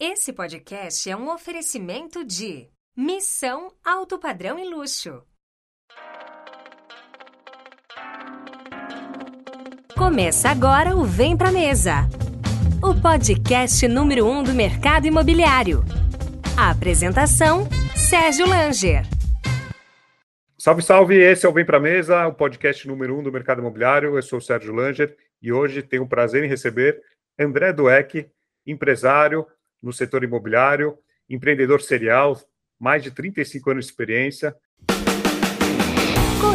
Esse podcast é um oferecimento de Missão Alto Padrão e Luxo. Começa agora o Vem Pra Mesa, o podcast número um do mercado imobiliário. A apresentação, Sérgio Langer. Salve, salve! Esse é o Vem Pra Mesa, o podcast número um do mercado imobiliário. Eu sou o Sérgio Langer e hoje tenho o prazer em receber André Dueck, empresário no setor imobiliário, empreendedor serial, mais de 35 anos de experiência.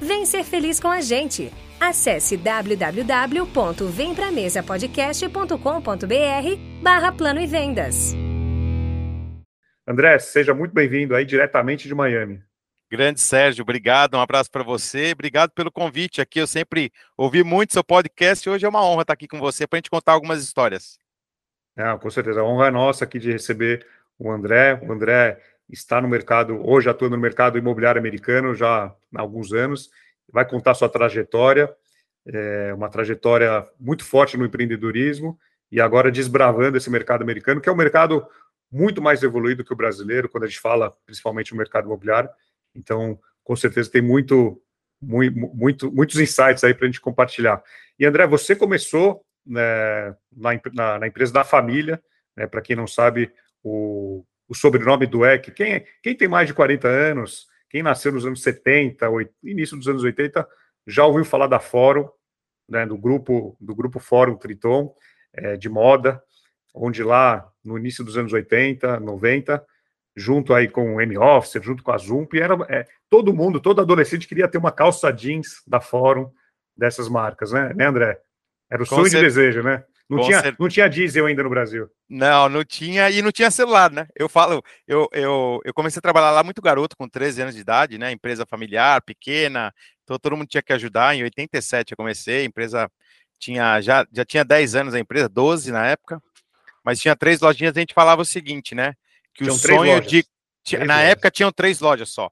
Vem ser feliz com a gente. Acesse www.vempramesapodcast.com.br barra Plano e Vendas. André, seja muito bem-vindo aí diretamente de Miami. Grande Sérgio, obrigado, um abraço para você, obrigado pelo convite aqui. Eu sempre ouvi muito seu podcast e hoje é uma honra estar aqui com você para a gente contar algumas histórias. Não, com certeza, a honra é nossa aqui de receber o André. O André está no mercado, hoje atuando no mercado imobiliário americano já há alguns anos, vai contar sua trajetória, é, uma trajetória muito forte no empreendedorismo e agora desbravando esse mercado americano, que é um mercado muito mais evoluído que o brasileiro, quando a gente fala principalmente no mercado imobiliário. Então, com certeza tem muito, muito, muito muitos insights aí para a gente compartilhar. E André, você começou né, na, na, na, empresa da família, né, para quem não sabe, o, o sobrenome do EC. Quem, quem tem mais de 40 anos, quem nasceu nos anos 70, 80, início dos anos 80, já ouviu falar da Fórum, né, do grupo do grupo Fórum Triton, é, de moda, onde lá no início dos anos 80, 90, junto aí com o M-Officer, junto com a Zump, era é, todo mundo, todo adolescente queria ter uma calça jeans da Fórum dessas marcas, né, né André? Era o com sonho certeza. de desejo, né? Não tinha, não tinha diesel ainda no Brasil. Não, não tinha, e não tinha celular, né? Eu falo, eu, eu, eu comecei a trabalhar lá muito garoto, com 13 anos de idade, né? Empresa familiar, pequena, então todo mundo tinha que ajudar. Em 87 eu comecei, a empresa tinha, já, já tinha 10 anos a empresa, 12 na época, mas tinha três lojinhas, a gente falava o seguinte, né? Que tinham o sonho de. Três na lojas. época tinham três lojas só.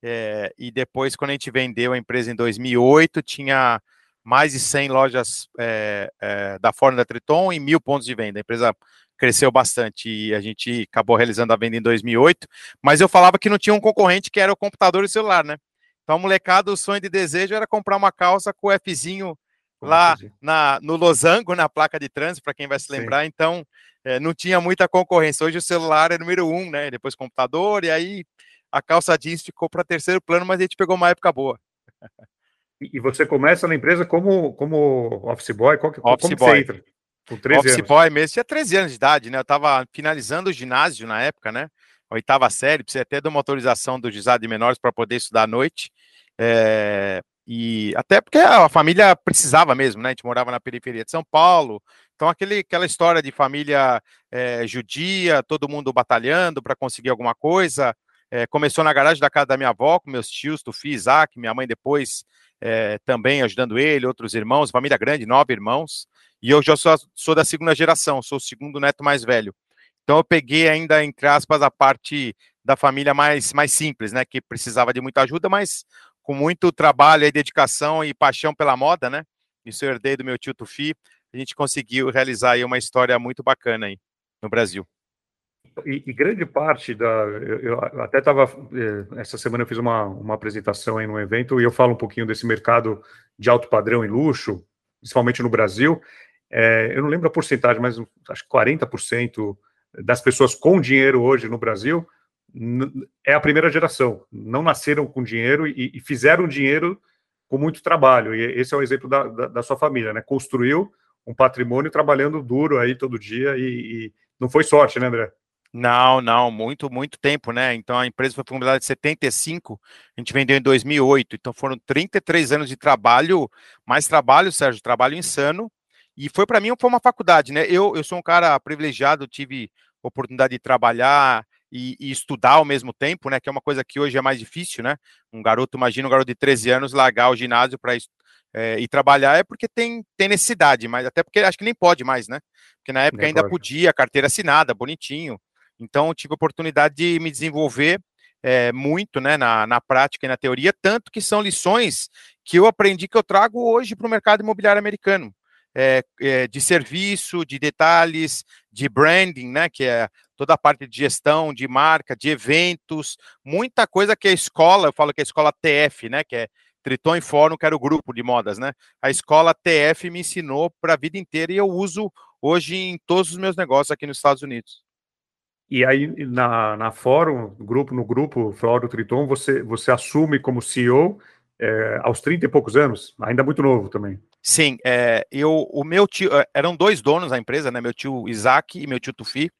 É, e depois, quando a gente vendeu a empresa em 2008, tinha mais de 100 lojas é, é, da Fórmula Triton e mil pontos de venda. A empresa cresceu bastante e a gente acabou realizando a venda em 2008, mas eu falava que não tinha um concorrente que era o computador e o celular, né? Então, molecada, o sonho de desejo era comprar uma calça com o Fzinho lá na, no losango, na placa de trânsito, para quem vai se lembrar. Sim. Então, é, não tinha muita concorrência. Hoje o celular é número um, né? Depois computador, e aí a calça jeans ficou para terceiro plano, mas a gente pegou uma época boa. E você começa na empresa como, como office boy? Qual, office como boy. você entra? Com 13 office anos. boy mesmo, tinha 13 anos de idade, né? Eu estava finalizando o ginásio na época, né? Oitava série, precisei até de uma autorização do juizado de menores para poder estudar à noite. É, e até porque a família precisava mesmo, né? A gente morava na periferia de São Paulo, então aquele, aquela história de família é, judia, todo mundo batalhando para conseguir alguma coisa. É, começou na garagem da casa da minha avó, com meus tios, Tufi, Isaac, minha mãe depois é, também ajudando ele, outros irmãos, família grande, nove irmãos, e eu já sou, sou da segunda geração, sou o segundo neto mais velho. Então eu peguei ainda, entre aspas, a parte da família mais, mais simples, né, que precisava de muita ajuda, mas com muito trabalho e dedicação e paixão pela moda, né, isso eu herdei do meu tio Tufi, a gente conseguiu realizar aí uma história muito bacana aí no Brasil. E, e, grande parte da. Eu, eu até estava. Eh, essa semana eu fiz uma, uma apresentação em um evento e eu falo um pouquinho desse mercado de alto padrão e luxo, principalmente no Brasil. É, eu não lembro a porcentagem, mas acho que 40% das pessoas com dinheiro hoje no Brasil é a primeira geração. Não nasceram com dinheiro e, e fizeram dinheiro com muito trabalho. E esse é o exemplo da, da, da, sua família, né? Construiu um patrimônio trabalhando duro aí todo dia e, e não foi sorte, né, André? Não, não, muito, muito tempo, né? Então a empresa foi fundada em 75, a gente vendeu em 2008, então foram 33 anos de trabalho, mais trabalho, Sérgio, trabalho insano. E foi para mim foi uma faculdade, né? Eu, eu sou um cara privilegiado, tive oportunidade de trabalhar e, e, estudar ao mesmo tempo, né? Que é uma coisa que hoje é mais difícil, né? Um garoto, imagina um garoto de 13 anos largar o ginásio para é, ir trabalhar é porque tem, tem necessidade, mas até porque acho que nem pode mais, né? Porque na época nem ainda pode. podia, carteira assinada, bonitinho. Então tive a oportunidade de me desenvolver é, muito né, na, na prática e na teoria, tanto que são lições que eu aprendi que eu trago hoje para o mercado imobiliário americano. É, é, de serviço, de detalhes, de branding, né, que é toda a parte de gestão, de marca, de eventos, muita coisa que a escola, eu falo que a escola TF, né, que é Triton e Fórum, que era o grupo de modas, né, a escola TF me ensinou para a vida inteira e eu uso hoje em todos os meus negócios aqui nos Estados Unidos. E aí, na, na fórum, grupo, no grupo Fórum Triton, você, você assume como CEO é, aos 30 e poucos anos, ainda muito novo também. Sim, é, eu, o meu tio, é, eram dois donos da empresa, né? Meu tio Isaac e meu tio Tufi.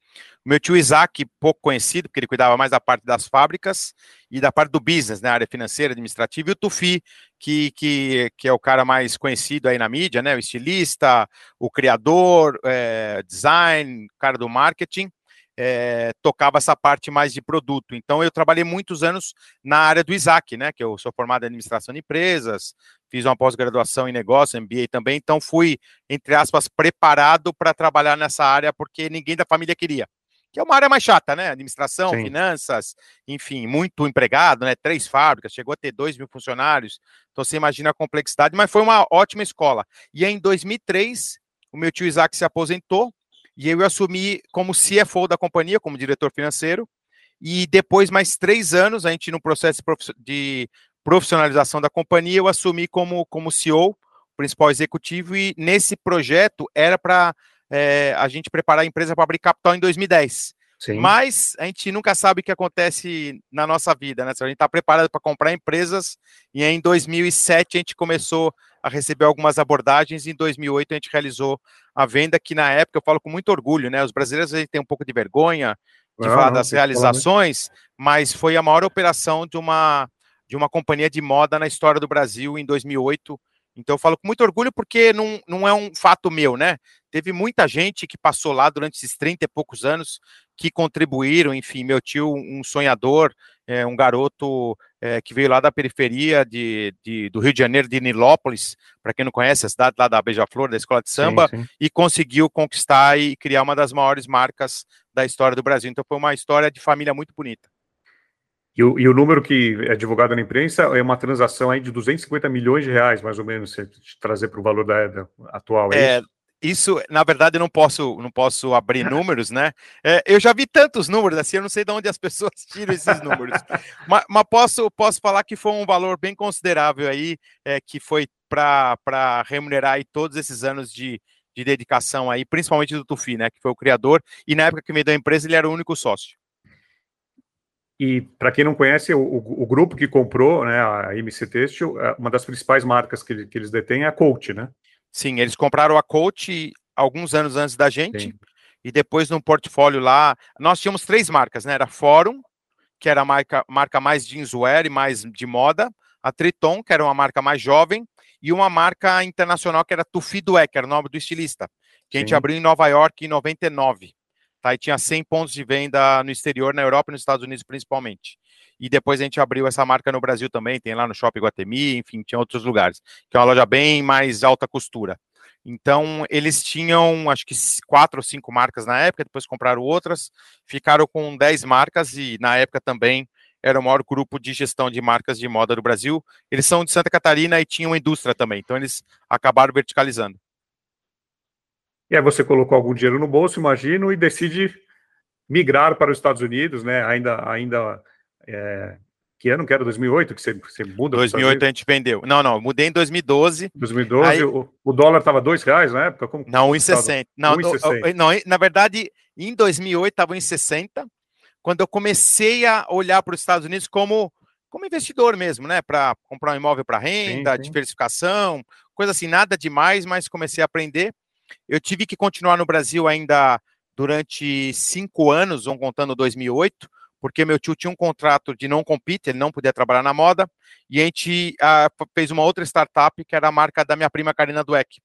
O meu tio Isaac, pouco conhecido, porque ele cuidava mais da parte das fábricas e da parte do business, né? Área financeira, administrativa, e o Tufi, que, que, que é o cara mais conhecido aí na mídia, né? O estilista, o criador, é, design, cara do marketing é, tocava essa parte mais de produto. Então, eu trabalhei muitos anos na área do Isaac, né? Que eu sou formado em administração de empresas, fiz uma pós-graduação em negócio, MBA também. Então, fui, entre aspas, preparado para trabalhar nessa área porque ninguém da família queria. Que é uma área mais chata, né? Administração, Sim. finanças, enfim, muito empregado, né? Três fábricas, chegou a ter dois mil funcionários. Então, você imagina a complexidade, mas foi uma ótima escola. E em 2003, o meu tio Isaac se aposentou e eu assumi como CFO da companhia, como diretor financeiro. E depois, mais três anos, a gente, no processo de profissionalização da companhia, eu assumi como, como CEO, principal executivo, e nesse projeto era para é, a gente preparar a empresa para abrir capital em 2010. Sim. Mas a gente nunca sabe o que acontece na nossa vida, né? A gente está preparado para comprar empresas e em 2007 a gente começou a receber algumas abordagens em 2008 a gente realizou a venda que na época eu falo com muito orgulho, né? Os brasileiros tem um pouco de vergonha de falar das realizações, mas foi a maior operação de uma de uma companhia de moda na história do Brasil em 2008 então eu falo com muito orgulho porque não, não é um fato meu, né? Teve muita gente que passou lá durante esses 30 e poucos anos que contribuíram, enfim, meu tio, um sonhador, é, um garoto é, que veio lá da periferia de, de, do Rio de Janeiro, de Nilópolis, para quem não conhece, a cidade lá da Beija-Flor, da Escola de Samba, sim, sim. e conseguiu conquistar e criar uma das maiores marcas da história do Brasil. Então foi uma história de família muito bonita. E o, e o, número que é divulgado na imprensa é uma transação aí de 250 milhões de reais, mais ou menos, se trazer para o valor da, da atual, é, é, isso? Isso, na verdade, eu não posso, não posso abrir números, né? É, eu já vi tantos números assim, eu não sei de onde as pessoas tiram esses números. mas, mas, posso, posso falar que foi um valor bem considerável aí, é, que foi para remunerar aí todos esses anos de, de dedicação aí, principalmente do Tufi, né? Que foi o criador, e na época que me deu a empresa, ele era o único sócio. E para quem não conhece, o, o, grupo que comprou né, a MC Têxtil, é, uma das principais marcas que, que, eles detêm é a Coach, né? Sim, eles compraram a Coach alguns anos antes da gente, Sim. e depois no portfólio lá, nós tínhamos três marcas, né? Era Fórum, que era a marca, marca mais jeanswear e mais de moda, a Triton, que era uma marca mais jovem, e uma marca internacional que era Tufi Dweck, que era o nome do estilista, que Sim. a gente abriu em Nova York em 99 tá? E tinha 100 pontos de venda no exterior, na Europa e nos Estados Unidos principalmente. E depois a gente abriu essa marca no Brasil também, tem lá no Shopping Guatemi, enfim, tinha outros lugares, que é uma loja bem mais alta costura. Então, eles tinham, acho que quatro ou cinco marcas na época, depois compraram outras, ficaram com dez marcas e na época também era o maior grupo de gestão de marcas de moda do Brasil. Eles são de Santa Catarina e tinham indústria também, então eles acabaram verticalizando. E aí você colocou algum dinheiro no bolso, imagino, e decide migrar para os Estados Unidos, né? Ainda, ainda é, que ano que era? 2008 que você, você muda? 2008 a gente vendeu. Não, não, mudei em 2012. 2012, aí... o, o, dólar estava dois reais na época? Como não, 1,60. Não, 1,60. não, na verdade, em 2008 estava em 60, quando eu comecei a olhar para os Estados Unidos como como investidor mesmo, né? Para comprar um imóvel para renda, sim, sim. diversificação, coisa assim, nada demais, mas comecei a aprender. Eu tive que continuar no Brasil ainda durante cinco anos, vão contando 2008, porque meu tio tinha um contrato de não compete, ele não podia trabalhar na moda, e a gente fez uma outra startup que era a marca da minha prima Karina Dweck,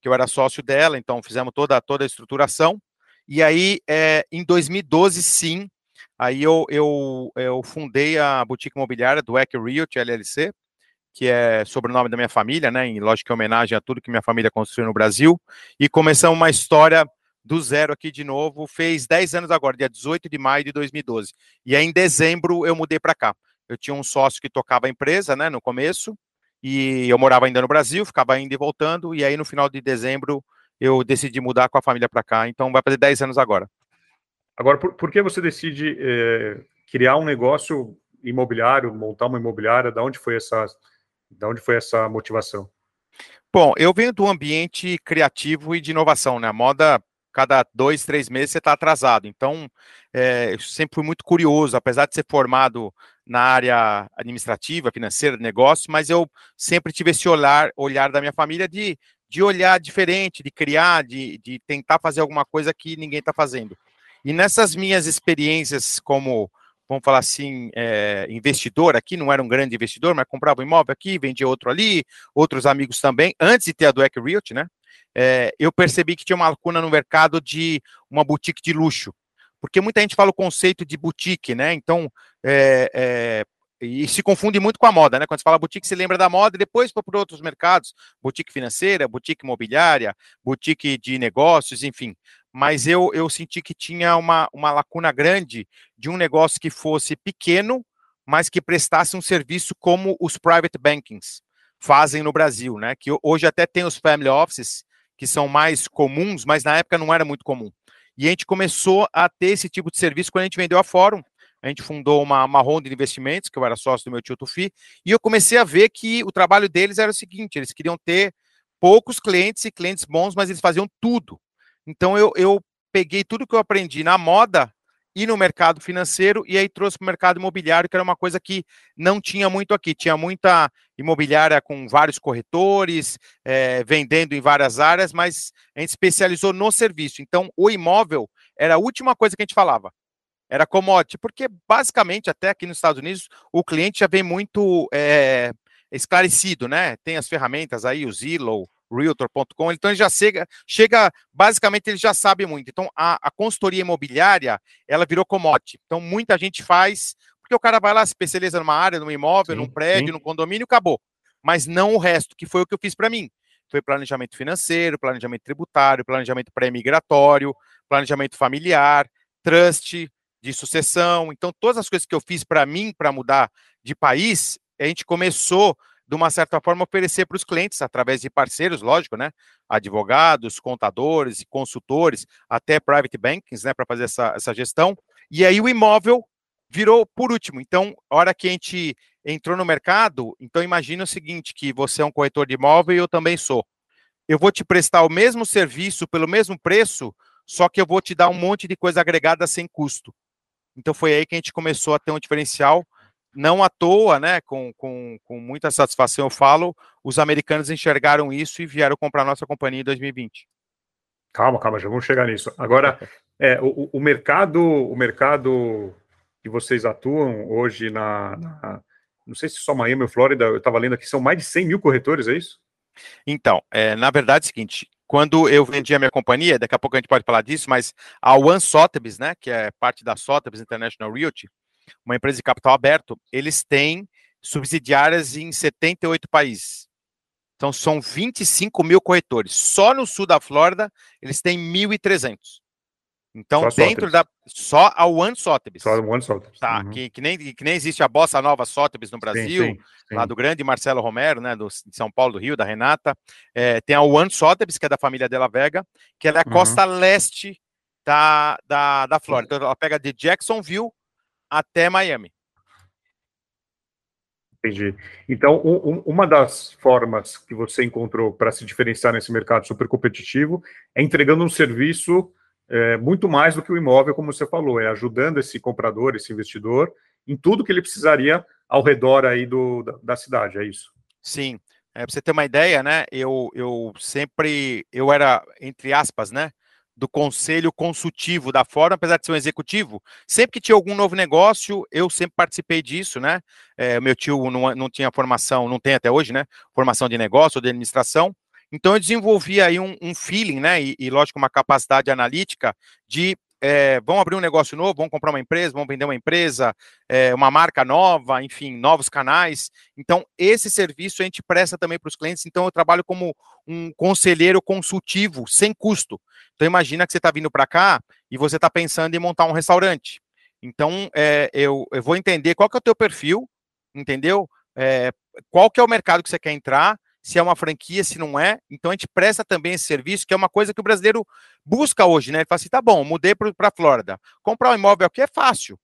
que eu era sócio dela, então fizemos toda, toda a estruturação, E aí, é, em 2012, sim, aí eu, eu, eu fundei a boutique imobiliária do Eck Realty LLC, que é sobrenome da minha família, né? Em lógica, em homenagem a tudo que minha família construiu no Brasil. E começamos uma história do zero aqui de novo. Fez 10 anos agora, dia 18 de maio de 2012. E aí, em dezembro, eu mudei para cá. Eu tinha um sócio que tocava a empresa, né? No começo. E eu morava ainda no Brasil, ficava indo e voltando. E aí, no final de dezembro, eu decidi mudar com a família para cá. Então, vai fazer 10 anos agora. Agora, por, por que você decide é, criar um negócio imobiliário, montar uma imobiliária? Da onde foi essa da onde foi essa motivação? Bom, eu venho do ambiente criativo e de inovação, né? A moda, cada dois, três meses você está atrasado. Então, é, eu sempre fui muito curioso, apesar de ser formado na área administrativa, financeira, de negócio, mas eu sempre tive esse olhar, olhar da minha família de, de olhar diferente, de criar, de, de tentar fazer alguma coisa que ninguém está fazendo. E nessas minhas experiências como vamos falar assim, é, investidor aqui, não era um grande investidor, mas comprava um imóvel aqui, vendia outro ali, outros amigos também, antes de ter a do Eck Realty, né? É, eu percebi que tinha uma lacuna no mercado de uma boutique de luxo. Porque muita gente fala o conceito de boutique, né? Então, é, é, e se confunde muito com a moda, né? Quando você fala boutique, você lembra da moda e depois para outros mercados, boutique financeira, boutique imobiliária, boutique de negócios, enfim mas eu, eu senti que tinha uma, uma lacuna grande de um negócio que fosse pequeno, mas que prestasse um serviço como os private bankings fazem no Brasil, né? Que hoje até tem os family offices, que são mais comuns, mas na época não era muito comum. E a gente começou a ter esse tipo de serviço quando a gente vendeu a Fórum. A gente fundou uma, uma ronda de investimentos, que eu era sócio do meu tio Tufi, e eu comecei a ver que o trabalho deles era o seguinte: eles queriam ter poucos clientes e clientes bons, mas eles faziam tudo. Então eu, eu peguei tudo que eu aprendi na moda e no mercado financeiro e aí trouxe para o mercado imobiliário, que era uma coisa que não tinha muito aqui. Tinha muita imobiliária com vários corretores, é, vendendo em várias áreas, mas a gente especializou no serviço. Então, o imóvel era a última coisa que a gente falava. Era commodity, porque basicamente, até aqui nos Estados Unidos, o cliente já vem muito é, esclarecido, né? Tem as ferramentas aí, o Zillow, realtor.com, então ele já chega, chega, basicamente ele já sabe muito. Então a, a consultoria imobiliária, ela virou commodity. Então muita gente faz, porque o cara vai lá, se especializa numa área, num imóvel, sim, num prédio, sim. num condomínio, acabou. Mas não o resto, que foi o que eu fiz para mim. Foi planejamento financeiro, planejamento tributário, planejamento pré-migratório, planejamento familiar, trust de sucessão. Então, todas as coisas que eu fiz para mim, para mudar de país, a gente começou de uma certa forma, oferecer para os clientes, através de parceiros, lógico, né? Advogados, contadores, consultores, até private bankings, né? Para fazer essa, essa gestão. E aí o imóvel virou por último. Então, a hora que a gente entrou no mercado, então imagina o seguinte, que você é um corretor de imóvel e eu também sou. Eu vou te prestar o mesmo serviço pelo mesmo preço, só que eu vou te dar um monte de coisa agregada sem custo. Então foi aí que a gente começou a ter um diferencial não à toa, né, com, com, com muita satisfação eu falo, os americanos enxergaram isso e vieram comprar nossa companhia em 2020. Calma, calma, já vamos chegar nisso. Agora, é, o, o mercado, o mercado que vocês atuam hoje na, na não sei se só Miami ou Flórida, eu estava lendo aqui, são mais de 100 mil corretores, é isso? Então, é, na verdade é o seguinte, quando eu vendi a minha companhia, daqui a pouco a gente pode falar disso, mas a One Sotheby's, né, que é parte da Sotheby's International Realty, uma empresa de capital aberto, eles têm subsidiárias em 78 países. Então, são 25 mil corretores. Só no sul da Flórida, eles têm 1.300. Então, só dentro da. Só a One Sotheby's. Só a One Sotheby's. Tá, uhum. que, que, nem, que nem existe a Bossa Nova Sotheby's no Brasil, sim, sim, sim. lá do grande Marcelo Romero, né, do, de São Paulo, do Rio, da Renata. É, tem a One Sotheby's, que é da família Della Vega, que ela é a uhum. costa leste da, da, da Flórida. Então, ela pega de Jacksonville até Miami. Entendi. Então, um, uma das formas que você encontrou para se diferenciar nesse mercado super competitivo é entregando um serviço é, muito mais do que o imóvel, como você falou, é ajudando esse comprador, esse investidor, em tudo que ele precisaria ao redor aí do, da, da cidade, é isso? Sim. É, para você ter uma ideia, né? Eu, eu sempre, eu era, entre aspas, né? Do conselho consultivo da Fórum, apesar de ser um executivo, sempre que tinha algum novo negócio, eu sempre participei disso, né? É, meu tio não, não tinha formação, não tem até hoje, né? Formação de negócio ou de administração. Então eu desenvolvi aí um, um feeling, né? E, e, lógico, uma capacidade analítica de é, vamos abrir um negócio novo, vamos comprar uma empresa, vamos vender uma empresa, é, uma marca nova, enfim, novos canais. Então, esse serviço a gente presta também para os clientes. Então, eu trabalho como um conselheiro consultivo, sem custo. Então, imagina que você está vindo para cá e você está pensando em montar um restaurante. Então, é, eu, eu, vou entender qual que é o teu perfil, entendeu? É, qual que é o mercado que você quer entrar, se é uma franquia, se não é. Então a gente presta também esse serviço, que é uma coisa que o brasileiro busca hoje, né? Ele fala assim: tá bom, mudei para a Flórida. Comprar um imóvel aqui é fácil.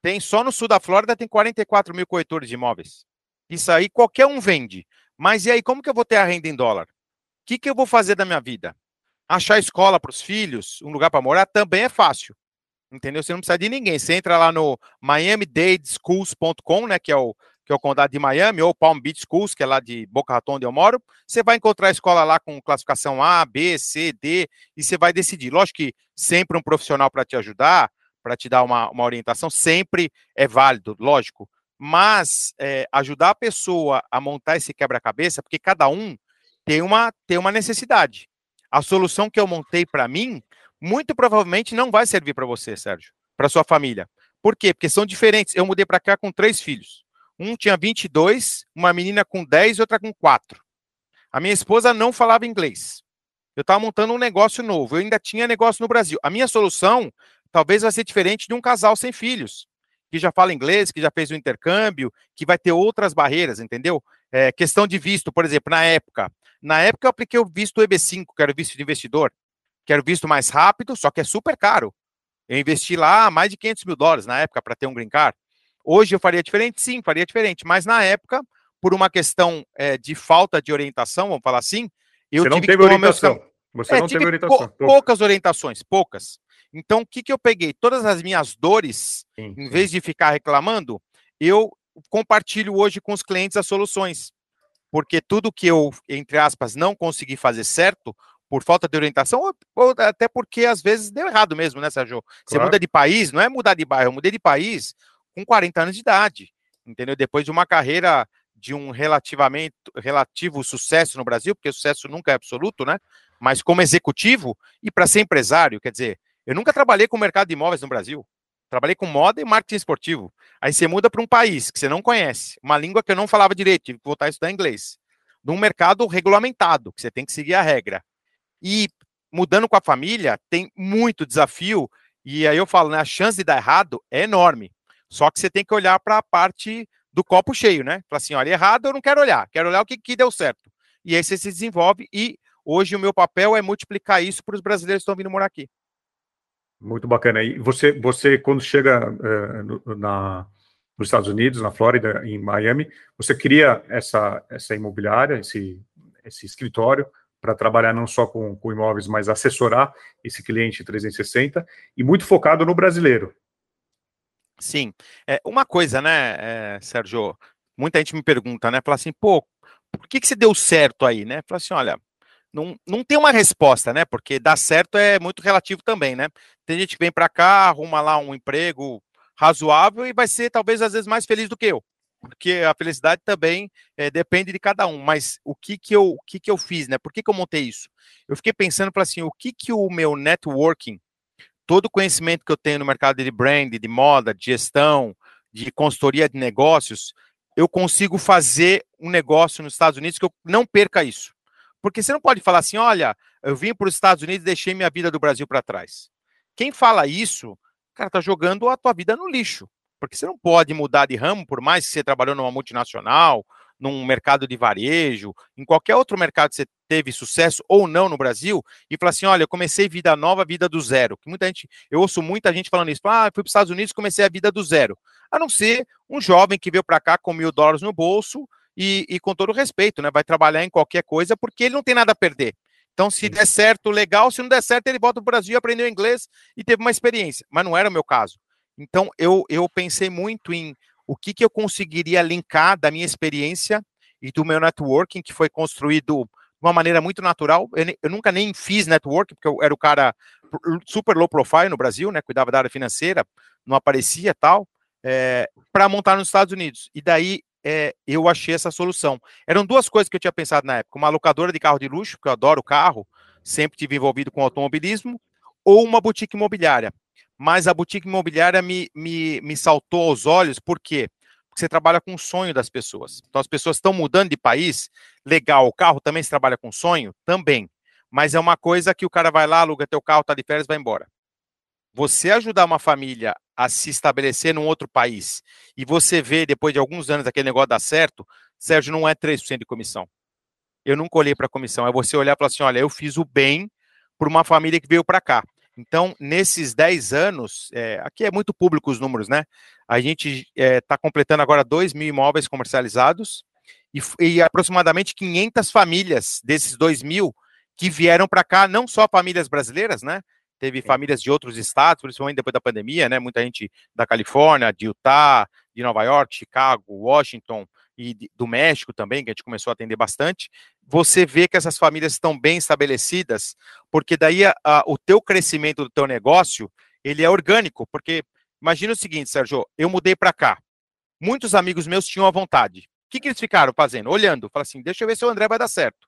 Tem só no sul da Flórida tem 44 mil corretores de imóveis. Isso aí qualquer um vende. Mas e aí, como que eu vou ter a renda em dólar? O que, que eu vou fazer da minha vida? Achar escola para os filhos, um lugar para morar, também é fácil. Entendeu? Você não precisa de ninguém. Você entra lá no miamidadeschools.com, né? Que é o que é o condado de Miami, ou Palm Beach Schools, que é lá de Boca Raton, onde eu moro, você vai encontrar a escola lá com classificação A, B, C, D, e você vai decidir. Lógico que sempre um profissional para te ajudar, para te dar uma, uma orientação, sempre é válido, lógico. Mas é, ajudar a pessoa a montar esse quebra-cabeça, porque cada um tem uma, tem uma necessidade. A solução que eu montei para mim, muito provavelmente não vai servir para você, Sérgio, para sua família. Por quê? Porque são diferentes. Eu mudei para cá com três filhos. Um tinha 22, uma menina com 10 e outra com 4. A minha esposa não falava inglês. Eu estava montando um negócio novo. Eu ainda tinha negócio no Brasil. A minha solução talvez vai ser diferente de um casal sem filhos, que já fala inglês, que já fez o intercâmbio, que vai ter outras barreiras, entendeu? É, questão de visto, por exemplo, na época. Na época eu apliquei o visto EB5, que era o visto de investidor, que era o visto mais rápido, só que é super caro. Eu investi lá mais de 500 mil dólares na época para ter um green card. Hoje eu faria diferente? Sim, faria diferente. Mas na época, por uma questão é, de falta de orientação, vamos falar assim, eu Você não teve orientação. Meus... Você é, não teve orientação. Pou, poucas orientações, poucas. Então, o que, que eu peguei? Todas as minhas dores, sim, em vez de ficar reclamando, eu compartilho hoje com os clientes as soluções. Porque tudo que eu, entre aspas, não consegui fazer certo, por falta de orientação, ou, ou, até porque às vezes deu errado mesmo, né, Sérgio? Você claro. muda de país, não é mudar de bairro, eu mudei de país, com 40 anos de idade, entendeu? Depois de uma carreira de um relativamente relativo sucesso no Brasil, porque o sucesso nunca é absoluto, né? Mas como executivo e para ser empresário, quer dizer, eu nunca trabalhei com o mercado de imóveis no Brasil. Trabalhei com moda e marketing esportivo. Aí você muda para um país que você não conhece, uma língua que eu não falava direito, tive que voltar a estudar inglês. Num mercado regulamentado, que você tem que seguir a regra. E mudando com a família, tem muito desafio, e aí eu falo, né, a chance de dar errado é enorme. Só que você tem que olhar para a parte do copo cheio, né? Fala assim, olha, errado eu não quero olhar, quero olhar o que, que deu certo. E aí você se desenvolve e hoje o meu papel é multiplicar isso para os brasileiros que estão vindo morar aqui. Muito bacana. E você, você quando chega uh, no, na, nos Estados Unidos, na Flórida, em Miami, você cria essa, essa imobiliária, esse, esse escritório, para trabalhar não só com, com imóveis, mas assessorar esse cliente 360 e muito focado no brasileiro. Sim. É, uma coisa, né, é, Sérgio, muita gente me pergunta, né, fala assim, pô, por que que você deu certo aí, né? Fala assim, olha, não, não tem uma resposta, né? Porque dar certo é muito relativo também, né? Tem gente que vem para cá, arruma lá um emprego razoável e vai ser talvez às vezes mais feliz do que eu, porque a felicidade também é, depende de cada um. Mas o que que eu, o que que eu fiz, né? Por que que eu montei isso? Eu fiquei pensando, para assim, o que que o meu networking todo o conhecimento que eu tenho no mercado de brand, de moda, de gestão, de consultoria de negócios, eu consigo fazer um negócio nos Estados Unidos que eu não perca isso. Porque você não pode falar assim, olha, eu vim para os Estados Unidos e deixei minha vida do Brasil para trás. Quem fala isso, cara, tá jogando a tua vida no lixo. Porque você não pode mudar de ramo, por mais que você trabalhou numa multinacional, num mercado de varejo, em qualquer outro mercado que você teve sucesso ou não no Brasil, e falar assim: olha, eu comecei vida nova, vida do zero. Que muita gente, eu ouço muita gente falando isso, ah, fui para os Estados Unidos e comecei a vida do zero. A não ser um jovem que veio para cá com mil dólares no bolso e, e, com todo respeito, né? Vai trabalhar em qualquer coisa porque ele não tem nada a perder. Então, se der certo, legal. Se não der certo, ele volta para o Brasil, aprendeu inglês e teve uma experiência. Mas não era o meu caso. Então, eu, eu pensei muito em o que, que eu conseguiria linkar da minha experiência e do meu networking, que foi construído de uma maneira muito natural. Eu, eu, nunca nem fiz networking, porque eu era o cara super low profile no Brasil, né? Cuidava da área financeira, não aparecia tal, é, para montar nos Estados Unidos. E daí é, eu achei essa solução. Eram duas coisas que eu tinha pensado na época: uma locadora de carro de luxo, que eu adoro carro, sempre tive envolvido com automobilismo, ou uma boutique imobiliária. Mas a boutique imobiliária me, me, me saltou aos olhos, por quê? Porque você trabalha com o sonho das pessoas. Então, as pessoas estão mudando de país, legal. O carro também se trabalha com sonho? Também. Mas é uma coisa que o cara vai lá, aluga teu carro, tá de férias, vai embora. Você ajudar uma família a se estabelecer num outro país e você vê, depois de alguns anos, aquele negócio dar certo, Sérgio, não é 3% de comissão. Eu nunca olhei para a comissão. É você olhar e falar assim: olha, eu fiz o bem por uma família que veio para cá. Então, nesses 10 anos, é, aqui é muito público os números, né? A gente está é, tá completando agora 2 mil imóveis comercializados e, e, aproximadamente 500 famílias desses 2 mil que vieram para cá, não só famílias brasileiras, né? Teve famílias de outros estados, principalmente depois da pandemia, né? Muita gente da Califórnia, de Utah, de Nova York, Chicago, Washington e do México também, que a gente começou a atender bastante. Você vê que essas famílias estão bem estabelecidas, porque daí a, a, o teu crescimento do teu negócio, ele é orgânico, porque imagina o seguinte, Sérgio, eu mudei para cá. Muitos amigos meus tinham a vontade. O que, que eles ficaram fazendo? Olhando, fala assim, deixa eu ver se o André vai dar certo.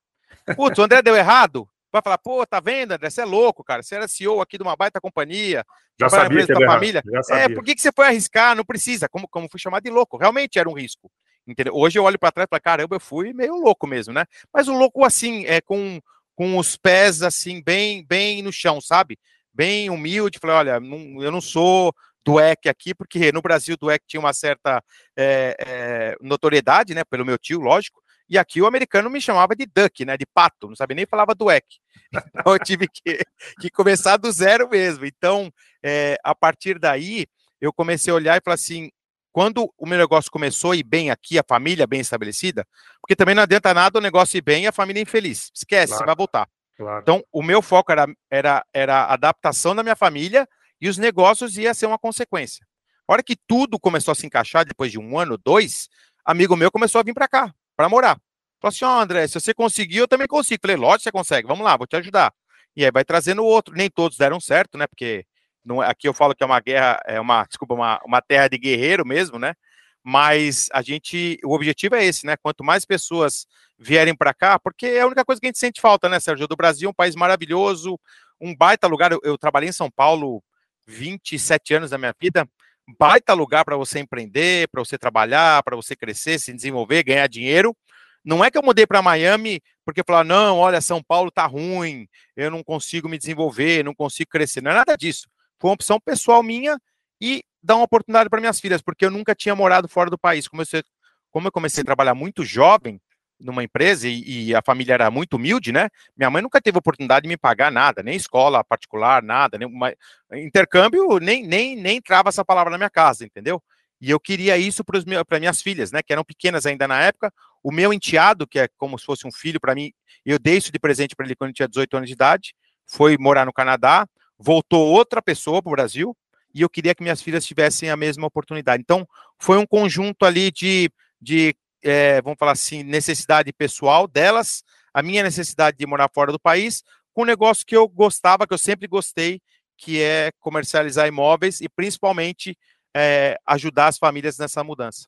Putz, o André deu errado, vai falar, pô, tá vendo, André? Você é louco, cara. Você era CEO aqui de uma baita companhia, já sabia que da família. É, por que, que você foi arriscar? Não precisa. Como, como fui chamado de louco? Realmente era um risco. Entendeu? Hoje eu olho para trás e falo, caramba, eu fui meio louco mesmo, né? Mas o louco assim, é com, com os pés assim, bem, bem no chão, sabe? Bem humilde. Falei, olha, não, eu não sou do EC aqui, porque no Brasil do EC tinha uma certa é, é, notoriedade, né? Pelo meu tio, lógico. E aqui o americano me chamava de duck, né? De pato, não sabia nem falava do EC. Então eu tive que, que começar do zero mesmo. Então, é, a partir daí, eu comecei a olhar e falar assim: quando o meu negócio começou a ir bem aqui, a família bem estabelecida, porque também não adianta nada o negócio ir bem e a família infeliz. Esquece, claro, você vai voltar. Claro. Então, o meu foco era, era, era a adaptação da minha família e os negócios ia ser uma consequência. A hora que tudo começou a se encaixar, depois de um ano, dois, amigo meu começou a vir para cá para morar. Falou assim, ó, oh, André, se você conseguir, eu também consigo. Falei, lógico que você consegue, vamos lá, vou te ajudar. E aí vai trazendo o outro. Nem todos deram certo, né? Porque não, é, aqui eu falo que é uma guerra, é uma, desculpa, uma, uma terra de guerreiro mesmo, né? Mas a gente, o objetivo é esse, né? Quanto mais pessoas vierem para cá, porque é a única coisa que a gente sente falta, né, Sérgio? Do Brasil, um país maravilhoso, um baita lugar. Eu, eu trabalhei em São Paulo 27 anos da minha vida, baita lugar para você empreender, para você trabalhar, para você crescer, se desenvolver, ganhar dinheiro. Não é que eu mudei para Miami porque falar, não, olha, São Paulo tá ruim, eu não consigo me desenvolver, não consigo crescer. Não é nada disso. Foi uma opção pessoal minha e dar uma oportunidade para minhas filhas, porque eu nunca tinha morado fora do país. Como eu, como eu comecei a trabalhar muito jovem, numa empresa e, e, a família era muito humilde, né? Minha mãe nunca teve oportunidade de me pagar nada, nem escola particular, nada, nem uma, intercâmbio, nem, nem, nem entrava essa palavra na minha casa, entendeu? E eu queria isso para minhas filhas, né? Que eram pequenas ainda na época. O meu enteado, que é como se fosse um filho para mim, eu dei isso de presente para ele quando tinha 18 anos de idade, foi morar no Canadá, voltou outra pessoa para o Brasil, e eu queria que minhas filhas tivessem a mesma oportunidade. Então, foi um conjunto ali de, de é, vamos falar assim, necessidade pessoal delas, a minha necessidade de morar fora do país, com um negócio que eu gostava, que eu sempre gostei, que é comercializar imóveis e principalmente é, ajudar as famílias nessa mudança.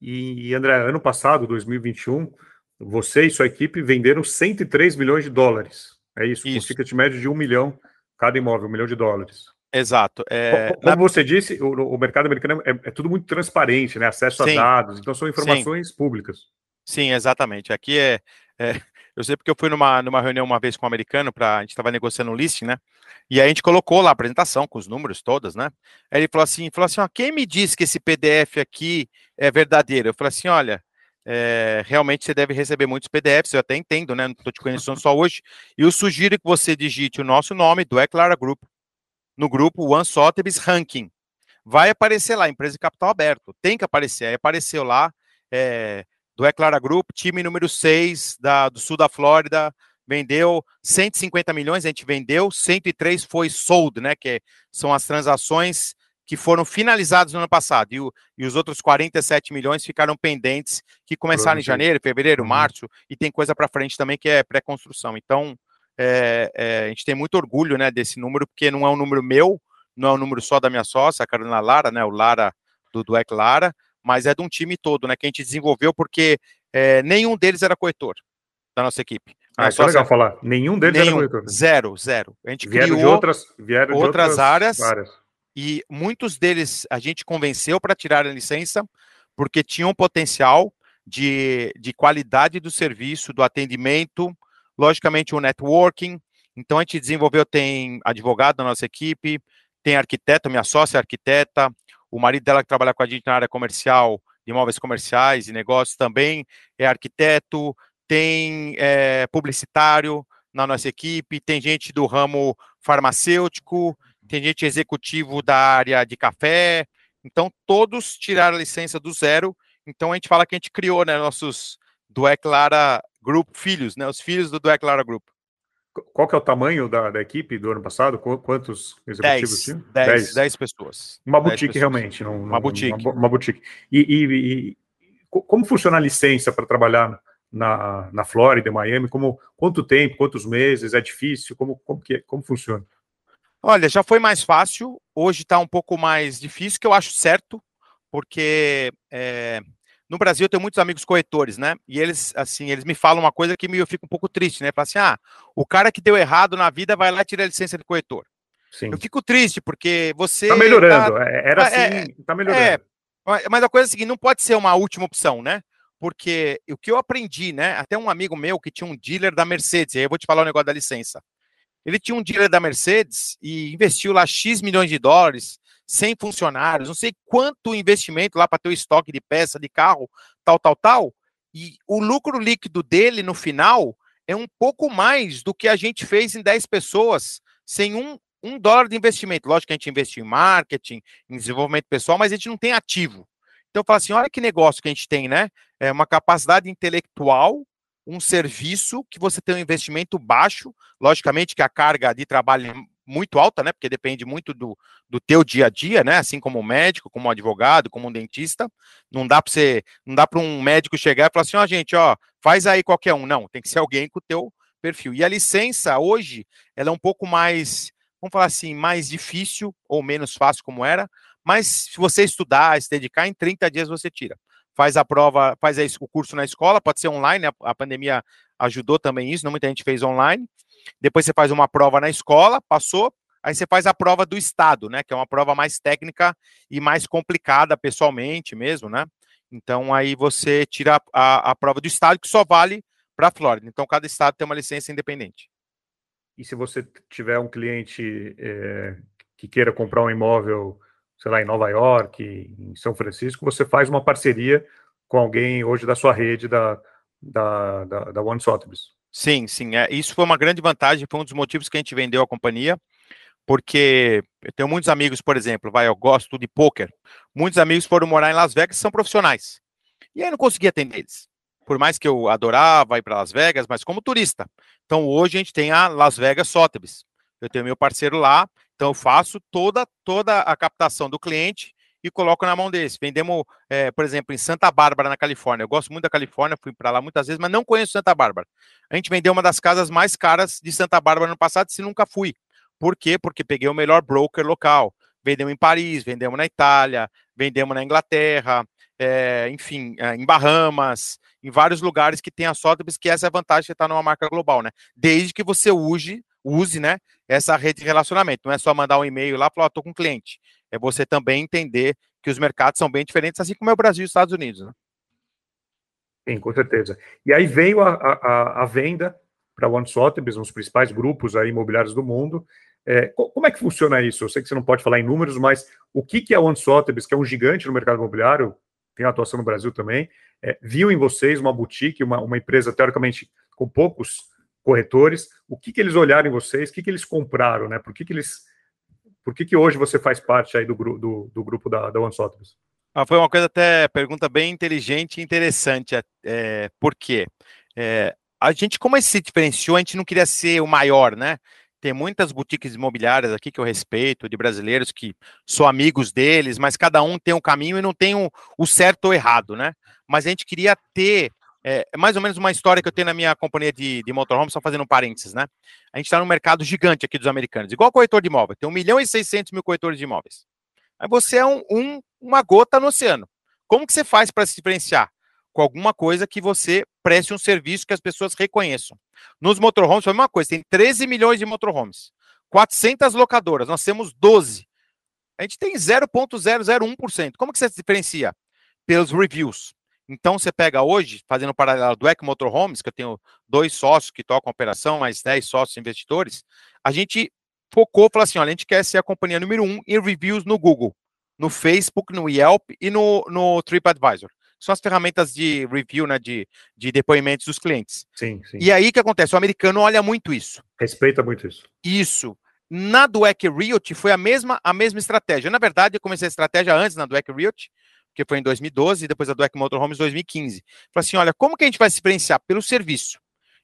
E, André, ano passado, 2021, você e sua equipe venderam 103 milhões de dólares. É isso, isso. com ticket médio de um milhão cada imóvel, um milhão de dólares. Exato. É, Como na... você disse, o, o, mercado americano é, é, tudo muito transparente, né? Acesso Sim. a dados, então são informações Sim. públicas. Sim, exatamente. Aqui é, é, Eu sei porque eu fui numa, numa reunião uma vez com um americano, pra, a gente estava negociando um listing, né? E aí a gente colocou lá a apresentação com os números todos, né? Aí ele falou assim: falou assim, ó, quem me diz que esse PDF aqui é verdadeiro? Eu falei assim: olha, é, realmente você deve receber muitos PDFs, eu até entendo, né? Não estou te conhecendo só hoje. E eu sugiro que você digite o nosso nome do Eclara Group no grupo One Sotheby's Ranking. Vai aparecer lá, empresa de capital aberto. Tem que aparecer. Aí apareceu lá, é, do Eclara Group, time número 6 da, do sul da Flórida, vendeu 150 milhões, a gente vendeu, 103 foi sold, né? Que são as transações que foram finalizadas no ano passado. E, o, e os outros 47 milhões ficaram pendentes, que começaram em janeiro, fevereiro, uhum. março, e tem coisa para frente também que é pré-construção. Então, é, é, a gente tem muito orgulho né, desse número, porque não é um número meu, não é um número só da minha sócia, a Carolina Lara, né, o Lara do Duec Lara, mas é de um time todo, né? Que a gente desenvolveu porque é, nenhum deles era corretor da nossa equipe. Ah, isso é legal falar. Nenhum deles nenhum, era corretor. Zero, zero. A gente vieram criou de outras, vieram outras, outras áreas, áreas, e muitos deles a gente convenceu para tirar a licença porque tinham potencial de, de qualidade do serviço, do atendimento, logicamente o networking. Então a gente desenvolveu, tem advogado na nossa equipe, tem arquiteto, minha sócia é arquiteta, o marido dela que trabalha com a gente na área comercial, de imóveis comerciais e negócios também é arquiteto, tem é, publicitário na nossa equipe, tem gente do ramo farmacêutico, tem gente executivo da área de café, então todos tiraram a licença do zero. Então a gente fala que a gente criou, né, nossos do Eclara Group filhos, né, os filhos do Eclara Group. Qual que é o tamanho da, da equipe do ano passado? Quantos executivos tinham? Dez, dez pessoas. Uma boutique, pessoas. realmente. Não, uma boutique. Uma, uma boutique. E, e, e, como funciona a licença para trabalhar na, na Flórida, Miami? Como, quanto tempo, quantos meses? É difícil? Como, como, que, é, como funciona? Olha, já foi mais fácil. Hoje está um pouco mais difícil, que eu acho certo, porque é, no Brasil eu tenho muitos amigos corretores, né? E eles, assim, eles me falam uma coisa que me, eu fico um pouco triste, né? Falam assim, ah, o cara que deu errado na vida vai lá tirar a licença de corretor. Sim. Eu fico triste, porque você... Tá melhorando, tá... era assim, é, tá melhorando. É, mas a coisa é a seguinte, não pode ser uma última opção, né? Porque o que eu aprendi, né? Até um amigo meu que tinha um dealer da Mercedes, aí eu vou te falar o um negócio da licença. Ele tinha um dealer da Mercedes e investiu lá X milhões de dólares, sem funcionários, não sei quanto investimento lá para ter o estoque de peça de carro, tal, tal, tal. E o lucro líquido dele no final é um pouco mais do que a gente fez em 10 pessoas, sem um, um dólar de investimento. Lógico que a gente investiu em marketing, em desenvolvimento pessoal, mas a gente não tem ativo. Então, eu falo assim: olha que negócio que a gente tem, né? É uma capacidade intelectual, um serviço que você tem um investimento baixo, logicamente que a carga de trabalho é muito alta, né? Porque depende muito do, do teu dia a dia, né? Assim como médico, como advogado, como um dentista. Não dá para você, não dá para um médico chegar e falar assim, ó, oh, gente, ó, faz aí qualquer um. Não, tem que ser alguém com o teu perfil. E a licença hoje, ela é um pouco mais, vamos falar assim, mais difícil ou menos fácil como era, mas se você estudar, se dedicar, em 30 dias você tira. Faz a prova, faz o curso na escola, pode ser online, a, a pandemia ajudou também isso, não muita gente fez online depois você faz uma prova na escola, passou, aí você faz a prova do estado, né? Que é uma prova mais técnica e mais complicada pessoalmente mesmo, né? Então aí você tira a, a prova do estado que só vale para a Flórida. Então cada estado tem uma licença independente. E se você tiver um cliente é, que queira comprar um imóvel, sei lá, em Nova York, em São Francisco, você faz uma parceria com alguém hoje da sua rede da, da, da, da One Sotheby's. Sim, sim. É, isso foi uma grande vantagem, foi um dos motivos que a gente vendeu a companhia, porque eu tenho muitos amigos, por exemplo, vai, eu gosto de poker. Muitos amigos foram morar em Las Vegas são profissionais. E aí não conseguia atender eles. Por mais que eu adorava ir para Las Vegas, mas como turista. Então hoje a gente tem a Las Vegas Sotheby's. Eu tenho meu parceiro lá, então eu faço toda toda a captação do cliente e coloco na mão deles. Vendemos, é, por exemplo, em Santa Bárbara, na Califórnia. Eu gosto muito da Califórnia, fui para lá muitas vezes, mas não conheço Santa Bárbara. A gente vendeu uma das casas mais caras de Santa Bárbara no passado, se nunca fui. Por quê? Porque peguei o melhor broker local. Vendemos em Paris, vendemos na Itália, vendemos na Inglaterra, é, enfim, é, em Bahamas, em vários lugares que tem a Sotheby's, que essa é a vantagem de estar numa marca global, né? Desde que você use, use, né, essa rede de relacionamento. Não é só mandar um e-mail lá e falar, estou com um cliente é você também entender que os mercados são bem diferentes, assim como é o Brasil e os Estados Unidos. Né? Sim, com certeza. E aí veio a, a, a venda para One Sotheby's, um dos principais grupos aí, imobiliários do mundo. É, como é que funciona isso? Eu sei que você não pode falar em números, mas o que, que a One que é um gigante no mercado imobiliário, tem atuação no Brasil também, é, viu em vocês uma boutique, uma, uma empresa teoricamente com poucos corretores, o que, que eles olharam em vocês, o que, que eles compraram, né? Por que, que eles por que, que hoje você faz parte aí do, do, do grupo da, da One Sotheby's? Ah, foi uma coisa até, pergunta bem inteligente e interessante. É, por quê? É, a gente, como se diferenciou, a gente não queria ser o maior, né? Tem muitas boutiques imobiliárias aqui que eu respeito, de brasileiros que sou amigos deles, mas cada um tem um caminho e não tem o, o certo ou errado, né? Mas a gente queria ter é, é, mais ou menos uma história que eu tenho na minha companhia de, de motorhome, só fazendo um parênteses, né? A gente está num mercado gigante aqui dos americanos, igual corretor de imóvel, tem 1 milhão e 600 mil corretores de imóveis. Aí você é um, um, uma gota no oceano. Como que você faz para se diferenciar? Com alguma coisa que você preste um serviço que as pessoas reconheçam. Nos motorhomes foi uma coisa, tem 13 milhões de motorhomes, 400 locadoras, nós temos 12. A gente tem 0,001%. Como que você se diferencia? Pelos reviews. Então, você pega hoje, fazendo paralelo do Eco Motorhomes, que eu tenho dois sócios que tocam a operação, mais 10 sócios investidores, a gente focou, falou assim, olha, a gente quer ser a companhia número um em reviews no Google, no Facebook, no Yelp e no, no TripAdvisor. São as ferramentas de review, né, de, de depoimentos dos clientes. Sim, sim. E aí o que acontece? O americano olha muito isso. Respeita muito isso. Isso. Na Dweck Realty foi a mesma, a mesma estratégia. Na verdade, eu comecei a estratégia antes na Dweck Realty, que foi em 2012, e depois a Dweck Motorhomes em 2015. Falei assim, olha, como que a gente vai se diferenciar? Pelo serviço.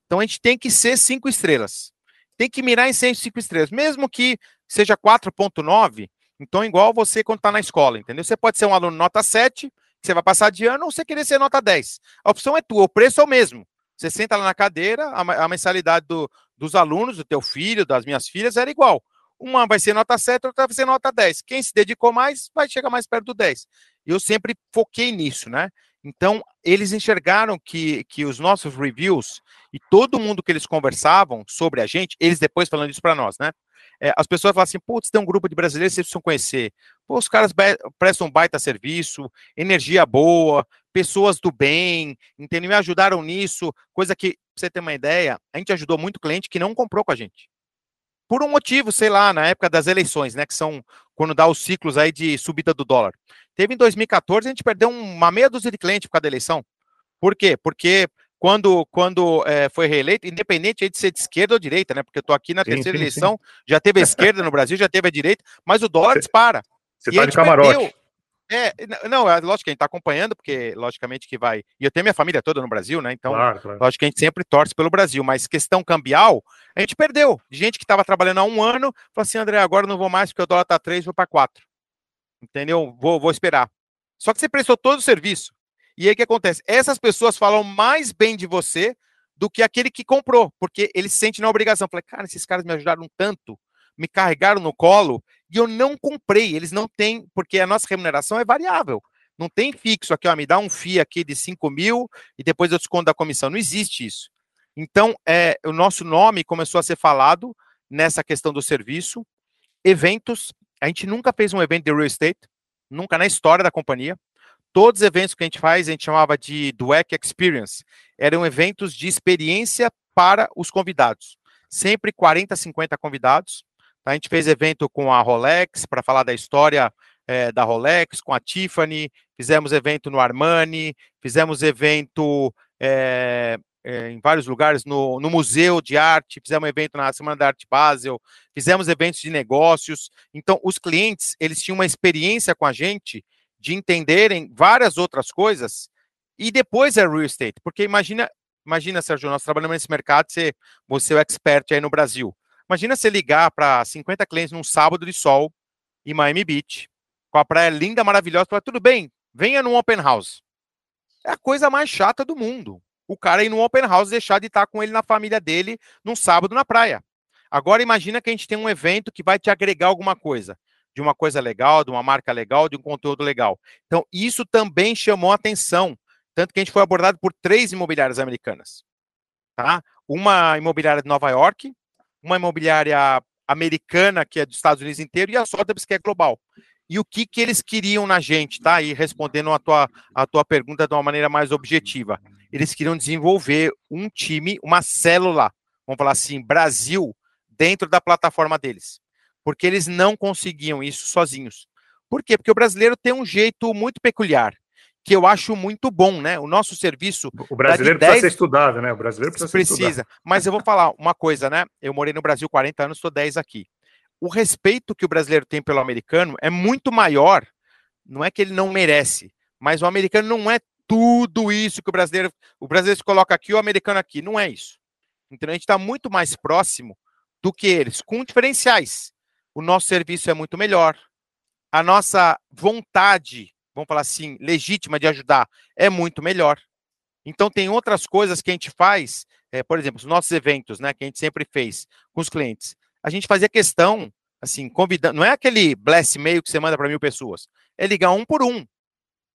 Então a gente tem que ser cinco estrelas. Tem que mirar em 105 estrelas, mesmo que seja 4.9, então igual você quando está na escola, entendeu? Você pode ser um aluno nota 7, que você vai passar de ano, ou você querer ser nota 10. A opção é tua, o preço é o mesmo. Você senta lá na cadeira, a, a mensalidade do, dos alunos, do teu filho, das minhas filhas, era igual. Uma vai ser nota 7, outra vai ser nota 10. Quem se dedicou mais vai chegar mais perto do 10. Eu sempre foquei nisso, né? Então, eles enxergaram que, que os nossos reviews e todo mundo que eles conversavam sobre a gente, eles depois falando isso para nós, né? É, as pessoas falam assim, putz, tem um grupo de brasileiros vocês precisam conhecer. Pô, os caras prestam baita serviço, energia boa, pessoas do bem, entendeu? Me ajudaram nisso, coisa que, pra você ter uma ideia, a gente ajudou muito cliente que não comprou com a gente por um motivo, sei lá, na época das eleições, né, que são quando dá os ciclos aí de subida do dólar. Teve em 2014, a gente perdeu uma meia dúzia de clientes por causa da eleição. Por quê? Porque quando, quando é, foi reeleito, independente de ser de esquerda ou direita, né? Porque eu estou aqui na sim, terceira sim, eleição, sim. já teve a esquerda no Brasil, já teve a direita, mas o dólar dispara. Você está de camarote. Perdeu, é, não, é lógico que a gente está acompanhando, porque logicamente que vai. E eu tenho minha família toda no Brasil, né? Então, claro, claro. lógico que a gente sempre torce pelo Brasil, mas questão cambial, a gente perdeu. Gente que estava trabalhando há um ano, falou assim, André, agora não vou mais porque o dólar está 3, vou para 4. Entendeu? Vou, vou esperar. Só que você prestou todo o serviço. E aí o que acontece? Essas pessoas falam mais bem de você do que aquele que comprou, porque ele se sente na obrigação. Falei, cara, esses caras me ajudaram tanto, me carregaram no colo, e eu não comprei. Eles não têm, porque a nossa remuneração é variável. Não tem fixo aqui, ó, me dá um FII aqui de 5 mil e depois eu desconto da comissão. Não existe isso. Então, é, o nosso nome começou a ser falado nessa questão do serviço. Eventos, a gente nunca fez um evento de real estate, nunca na história da companhia. Todos os eventos que a gente faz, a gente chamava de Dweck Experience. Eram eventos de experiência para os convidados. Sempre 40, 50 convidados. A gente fez evento com a Rolex para falar da história é, da Rolex, com a Tiffany, fizemos evento no Armani, fizemos evento é, é, em vários lugares, no, no, Museu de Arte, fizemos evento na Semana da Arte Basel, fizemos eventos de negócios. Então, os clientes, eles tinham uma experiência com a gente de entenderem várias outras coisas e depois é real estate. Porque imagina, imagina, Sérgio, nós trabalhamos nesse mercado, você, você é o expert aí no Brasil. Imagina você ligar para 50 clientes num sábado de sol em Miami Beach, com a praia linda, maravilhosa, falar, tudo bem, venha no open house. É a coisa mais chata do mundo. O cara ir no open house e deixar de estar com ele na família dele num sábado na praia. Agora imagina que a gente tem um evento que vai te agregar alguma coisa, de uma coisa legal, de uma marca legal, de um conteúdo legal. Então, isso também chamou atenção, tanto que a gente foi abordado por três imobiliárias americanas. Tá? Uma imobiliária de Nova York, uma imobiliária americana, que é dos Estados Unidos inteiro, e a Sotheby's, que é global. E o que, que eles queriam na gente, tá? E respondendo a tua, a tua pergunta de uma maneira mais objetiva. Eles queriam desenvolver um time, uma célula, vamos falar assim, Brasil, dentro da plataforma deles. Porque eles não conseguiam isso sozinhos. Por quê? Porque o brasileiro tem um jeito muito peculiar que eu acho muito bom, né? O nosso serviço. O brasileiro precisa 10... ser estudado, né? O brasileiro precisa, precisa. ser estudado. Mas eu vou falar uma coisa, né? Eu morei no Brasil 40 anos, estou 10 aqui. O respeito que o brasileiro tem pelo americano é muito maior. Não é que ele não merece, mas o americano não é tudo isso que o brasileiro. O brasileiro se coloca aqui, o americano aqui. Não é isso. Então a gente está muito mais próximo do que eles, com diferenciais. O nosso serviço é muito melhor. A nossa vontade vamos falar assim, legítima de ajudar, é muito melhor. Então, tem outras coisas que a gente faz, é, por exemplo, os nossos eventos, né, que a gente sempre fez com os clientes. A gente fazia questão, assim, convidando, não é aquele blast mail que você manda para mil pessoas, é ligar um por um.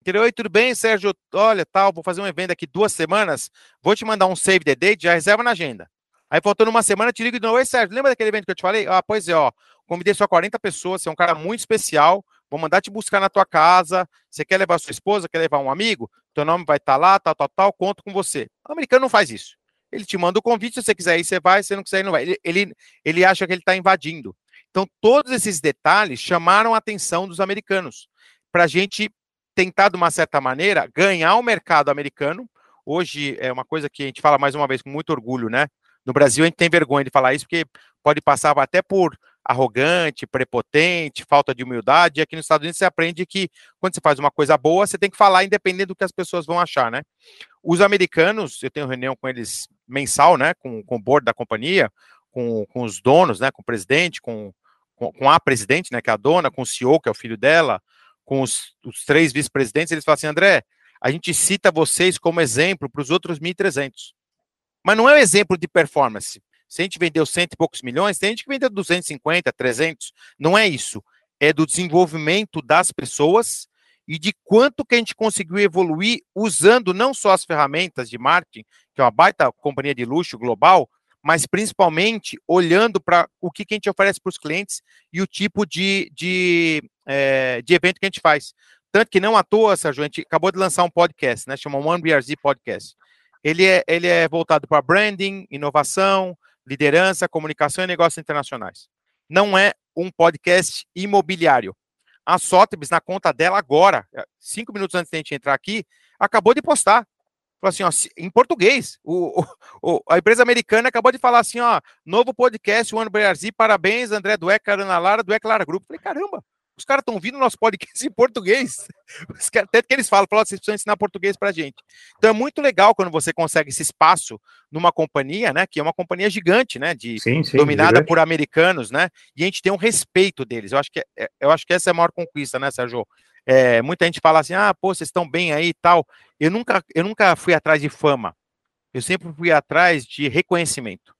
Oi, tudo bem, Sérgio? Olha, tal, vou fazer um evento aqui duas semanas, vou te mandar um save the date, já reserva na agenda. Aí faltando uma semana, te ligo de novo, Oi, Sérgio, lembra daquele evento que eu te falei? Ah, pois é, ó, convidei só 40 pessoas, você é um cara muito especial, vou mandar te buscar na tua casa, você quer levar sua esposa, quer levar um amigo? Teu nome vai estar tá lá, tal, tal, tal, conto com você. O americano não faz isso. Ele te manda o convite, se você quiser ir, você vai, se você não quiser ir, não vai. Ele, ele, ele acha que ele está invadindo. Então, todos esses detalhes chamaram a atenção dos americanos para a gente tentar, de uma certa maneira, ganhar o mercado americano. Hoje é uma coisa que a gente fala mais uma vez com muito orgulho, né? No Brasil a gente tem vergonha de falar isso, porque pode passar até por arrogante, prepotente, falta de humildade. E aqui nos Estados Unidos você aprende que quando você faz uma coisa boa, você tem que falar independente do que as pessoas vão achar, né? Os americanos, eu tenho reunião com eles mensal, né? Com, com o board da companhia, com, com os donos, né? Com o presidente, com, com, com a presidente, né? Que é a dona, com o CEO, que é o filho dela, com os, os três vice-presidentes, eles falam assim, André, a gente cita vocês como exemplo para os outros 1.300. Mas não é um exemplo de performance. Se a gente vendeu cento e poucos milhões, tem gente que vendeu 250, 300. Não é isso. É do desenvolvimento das pessoas e de quanto que a gente conseguiu evoluir usando não só as ferramentas de marketing, que é uma baita companhia de luxo global, mas principalmente olhando para o que, que, a gente oferece para os clientes e o tipo de, de, é, de evento que a gente faz. Tanto que não à toa, Sérgio, a gente acabou de lançar um podcast, né? Chama One BRZ Podcast. Ele é, ele é voltado para branding, inovação, liderança, comunicação e negócios internacionais. Não é um podcast imobiliário. A Sotheby's, na conta dela agora, cinco minutos antes de a gente entrar aqui, acabou de postar Falou assim, ó, em português. O, o, a empresa americana acabou de falar assim, ó, novo podcast, One Brasil, parabéns, André Dueck, Ana Lara, Dueck Lara Grupo. Falei, caramba, os caras estão ouvindo nosso podcast em português. Até que eles falam, falam, vocês precisam ensinar português para gente. Então é muito legal quando você consegue esse espaço numa companhia, né, que é uma companhia gigante, né, de sim, sim, dominada gigante. por americanos, né, e a gente tem um respeito deles. Eu acho que é, eu acho que essa é a maior conquista, né, Sérgio? É, muita gente fala assim, ah, pô, vocês estão bem aí e tal. Eu nunca, eu nunca fui atrás de fama. Eu sempre fui atrás de reconhecimento.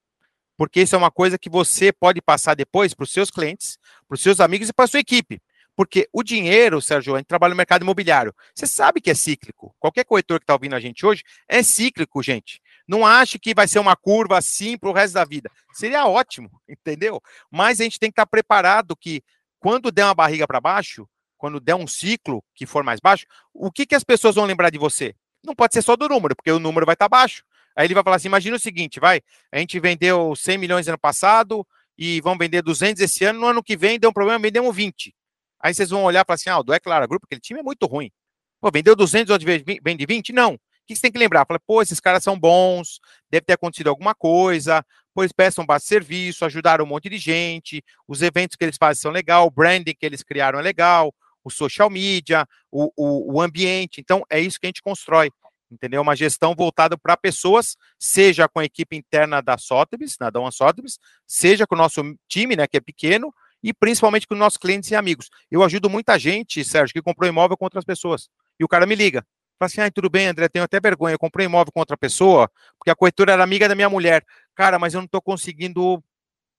Porque isso é uma coisa que você pode passar depois para os seus clientes, para os seus amigos e para a sua equipe. Porque o dinheiro, Sérgio, a gente trabalha no mercado imobiliário. Você sabe que é cíclico. Qualquer corretor que está ouvindo a gente hoje é cíclico, gente. Não ache que vai ser uma curva assim para o resto da vida. Seria ótimo, entendeu? Mas a gente tem que estar tá preparado que quando der uma barriga para baixo, quando der um ciclo que for mais baixo, o que, que as pessoas vão lembrar de você? Não pode ser só do número, porque o número vai estar tá baixo. Aí ele vai falar assim: imagina o seguinte, vai, a gente vendeu 100 milhões ano passado e vão vender 200 esse ano, no ano que vem deu um problema, vendemos 20. Aí vocês vão olhar e falar assim: ah, do É Clara Grupo, aquele time é muito ruim. Pô, vendeu 200, outro vende 20? Não. O que você tem que lembrar? Fala, pô, esses caras são bons, deve ter acontecido alguma coisa, pois prestam bastante serviço, ajudaram um monte de gente, os eventos que eles fazem são legal, o branding que eles criaram é legal, o social media, o, o, o ambiente. Então, é isso que a gente constrói entendeu? Uma gestão voltada para pessoas, seja com a equipe interna da Sotheby's, na Dom Sotheby's, seja com o nosso time, né, que é pequeno, e principalmente com nossos clientes e amigos. Eu ajudo muita gente, Sérgio, que comprou imóvel com outras pessoas. E o cara me liga. Fala assim, ah, tudo bem, André, tenho até vergonha, eu comprei imóvel com outra pessoa, porque a corretora era amiga da minha mulher. Cara, mas eu não estou conseguindo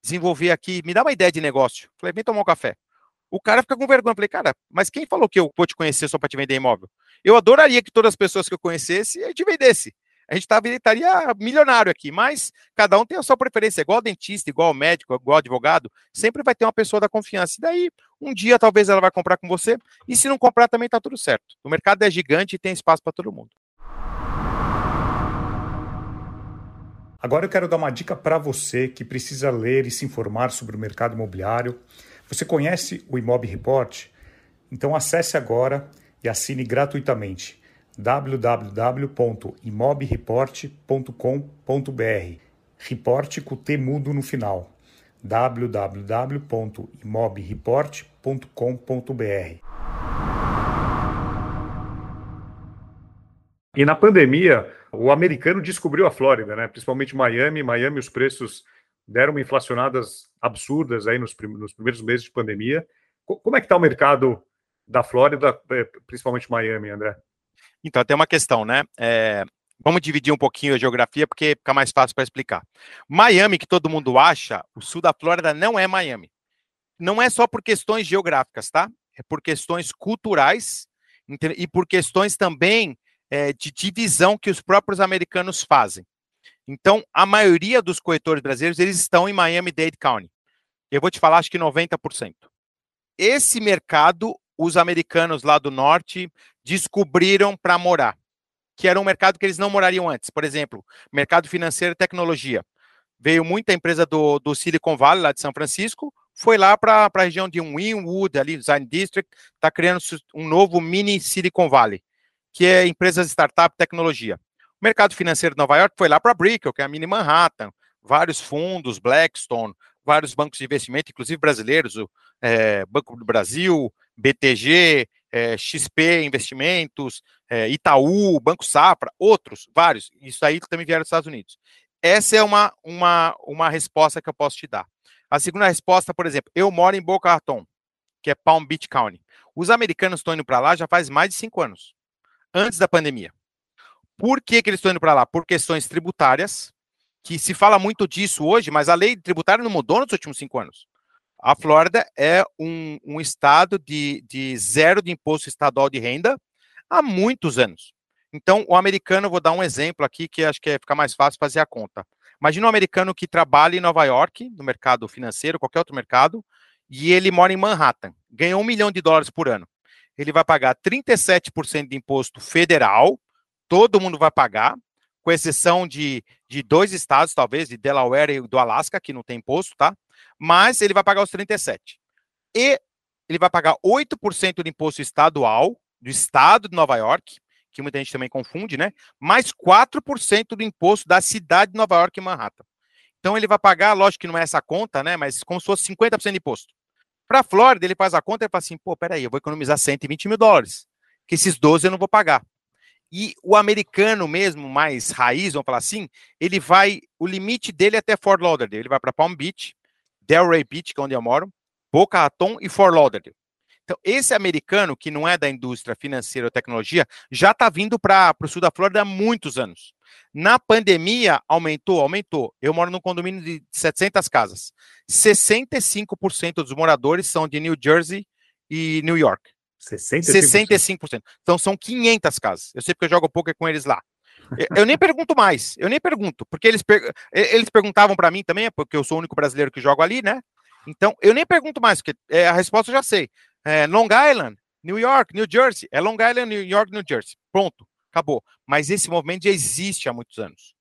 desenvolver aqui, me dá uma ideia de negócio. Falei, vem tomar um café. O cara fica com vergonha. Falei, cara, mas quem falou que eu vou te conhecer só para te vender imóvel? Eu adoraria que todas as pessoas que eu conhecesse a gente vendesse. A gente tava, estaria milionário aqui, mas cada um tem a sua preferência, igual dentista, igual médico, igual advogado, sempre vai ter uma pessoa da confiança. E daí, um dia talvez ela vai comprar com você, e se não comprar também tá tudo certo. O mercado é gigante e tem espaço para todo mundo. Agora eu quero dar uma dica para você que precisa ler e se informar sobre o mercado imobiliário. Você conhece o Imob Report? Então acesse agora e assine gratuitamente www.imobreport.com.br. Report com T mudo no final. www.imobreport.com.br. E na pandemia, o americano descobriu a Flórida, né? principalmente Miami. Miami, os preços deram inflacionadas absurdas aí nos, nos primeiros meses de pandemia. Como é que está o mercado da Flórida, eh, principalmente Miami, André? Então, tem uma questão, né? É, vamos dividir um pouquinho a geografia, porque fica mais fácil para explicar. Miami, que todo mundo acha, o sul da Flórida não é Miami. Não é só por questões geográficas, tá? É por questões culturais e por questões também é, de divisão que os próprios americanos fazem. Então, a maioria dos corretores brasileiros, eles estão em Miami-Dade County. Eu vou te falar, acho que 90%. Esse mercado, os americanos lá do norte descobriram para morar, que era um mercado que eles não morariam antes. Por exemplo, mercado financeiro e tecnologia. Veio muita empresa do, do Silicon Valley, lá de São Francisco, foi lá para a região de Wynwood, ali, Design District, está criando um novo mini Silicon Valley, que é empresas startup tecnologia. O mercado financeiro de Nova York foi lá para a Brickell, que é a mini Manhattan, vários fundos, Blackstone, vários bancos de investimento, inclusive brasileiros, o é, Banco do Brasil, BTG, é, XP Investimentos, é, Itaú, Banco Safra, outros, vários. Isso aí também vieram dos Estados Unidos. Essa é uma, uma, uma resposta que eu posso te dar. A segunda resposta, por exemplo, eu moro em Boca Raton, que é Palm Beach County. Os americanos estão indo para lá já faz mais de cinco anos, antes da pandemia. Por que, que eles estão indo para lá? Por questões tributárias, que se fala muito disso hoje, mas a lei tributária não mudou nos últimos cinco anos. A Flórida é um, um estado de, de zero de imposto estadual de renda há muitos anos. Então, o americano, vou dar um exemplo aqui que acho que é ficar mais fácil fazer a conta. Imagina um americano que trabalha em Nova York, no mercado financeiro, qualquer outro mercado, e ele mora em Manhattan, ganha um milhão de dólares por ano. Ele vai pagar 37% de imposto federal, todo mundo vai pagar, com exceção de, de dois estados, talvez, de Delaware e do Alasca, que não tem imposto, tá? Mas ele vai pagar os 37. E ele vai pagar 8% de imposto estadual, do estado de Nova York, que muita gente também confunde, né? Mais 4% do imposto da cidade de Nova York e Manhattan. Então ele vai pagar, lógico que não é essa conta, né? Mas como se fosse 50% de imposto. Para a Flórida, ele faz a conta e fala assim: pô, peraí, eu vou economizar 120 mil dólares, que esses 12 eu não vou pagar. E o americano mesmo, mais raiz, vamos falar assim, ele vai, o limite dele é até Fort Lauderdale. Ele vai para Palm Beach, Delray Beach, que é onde eu moro, Boca Raton e Fort Lauderdale. Então, esse americano, que não é da indústria financeira ou tecnologia, já está vindo para o sul da Flórida há muitos anos. Na pandemia, aumentou, aumentou. Eu moro num condomínio de 700 casas. 65% dos moradores são de New Jersey e New York. 65%. 65%. Então são 500 casas. Eu sei porque eu jogo poker com eles lá. Eu nem pergunto mais, eu nem pergunto, porque eles, per... eles perguntavam para mim também, porque eu sou o único brasileiro que jogo ali, né? Então, eu nem pergunto mais, porque é, a resposta eu já sei. É Long Island, New York, New Jersey. É Long Island, New York, New Jersey. Pronto, acabou. Mas esse movimento já existe há muitos anos.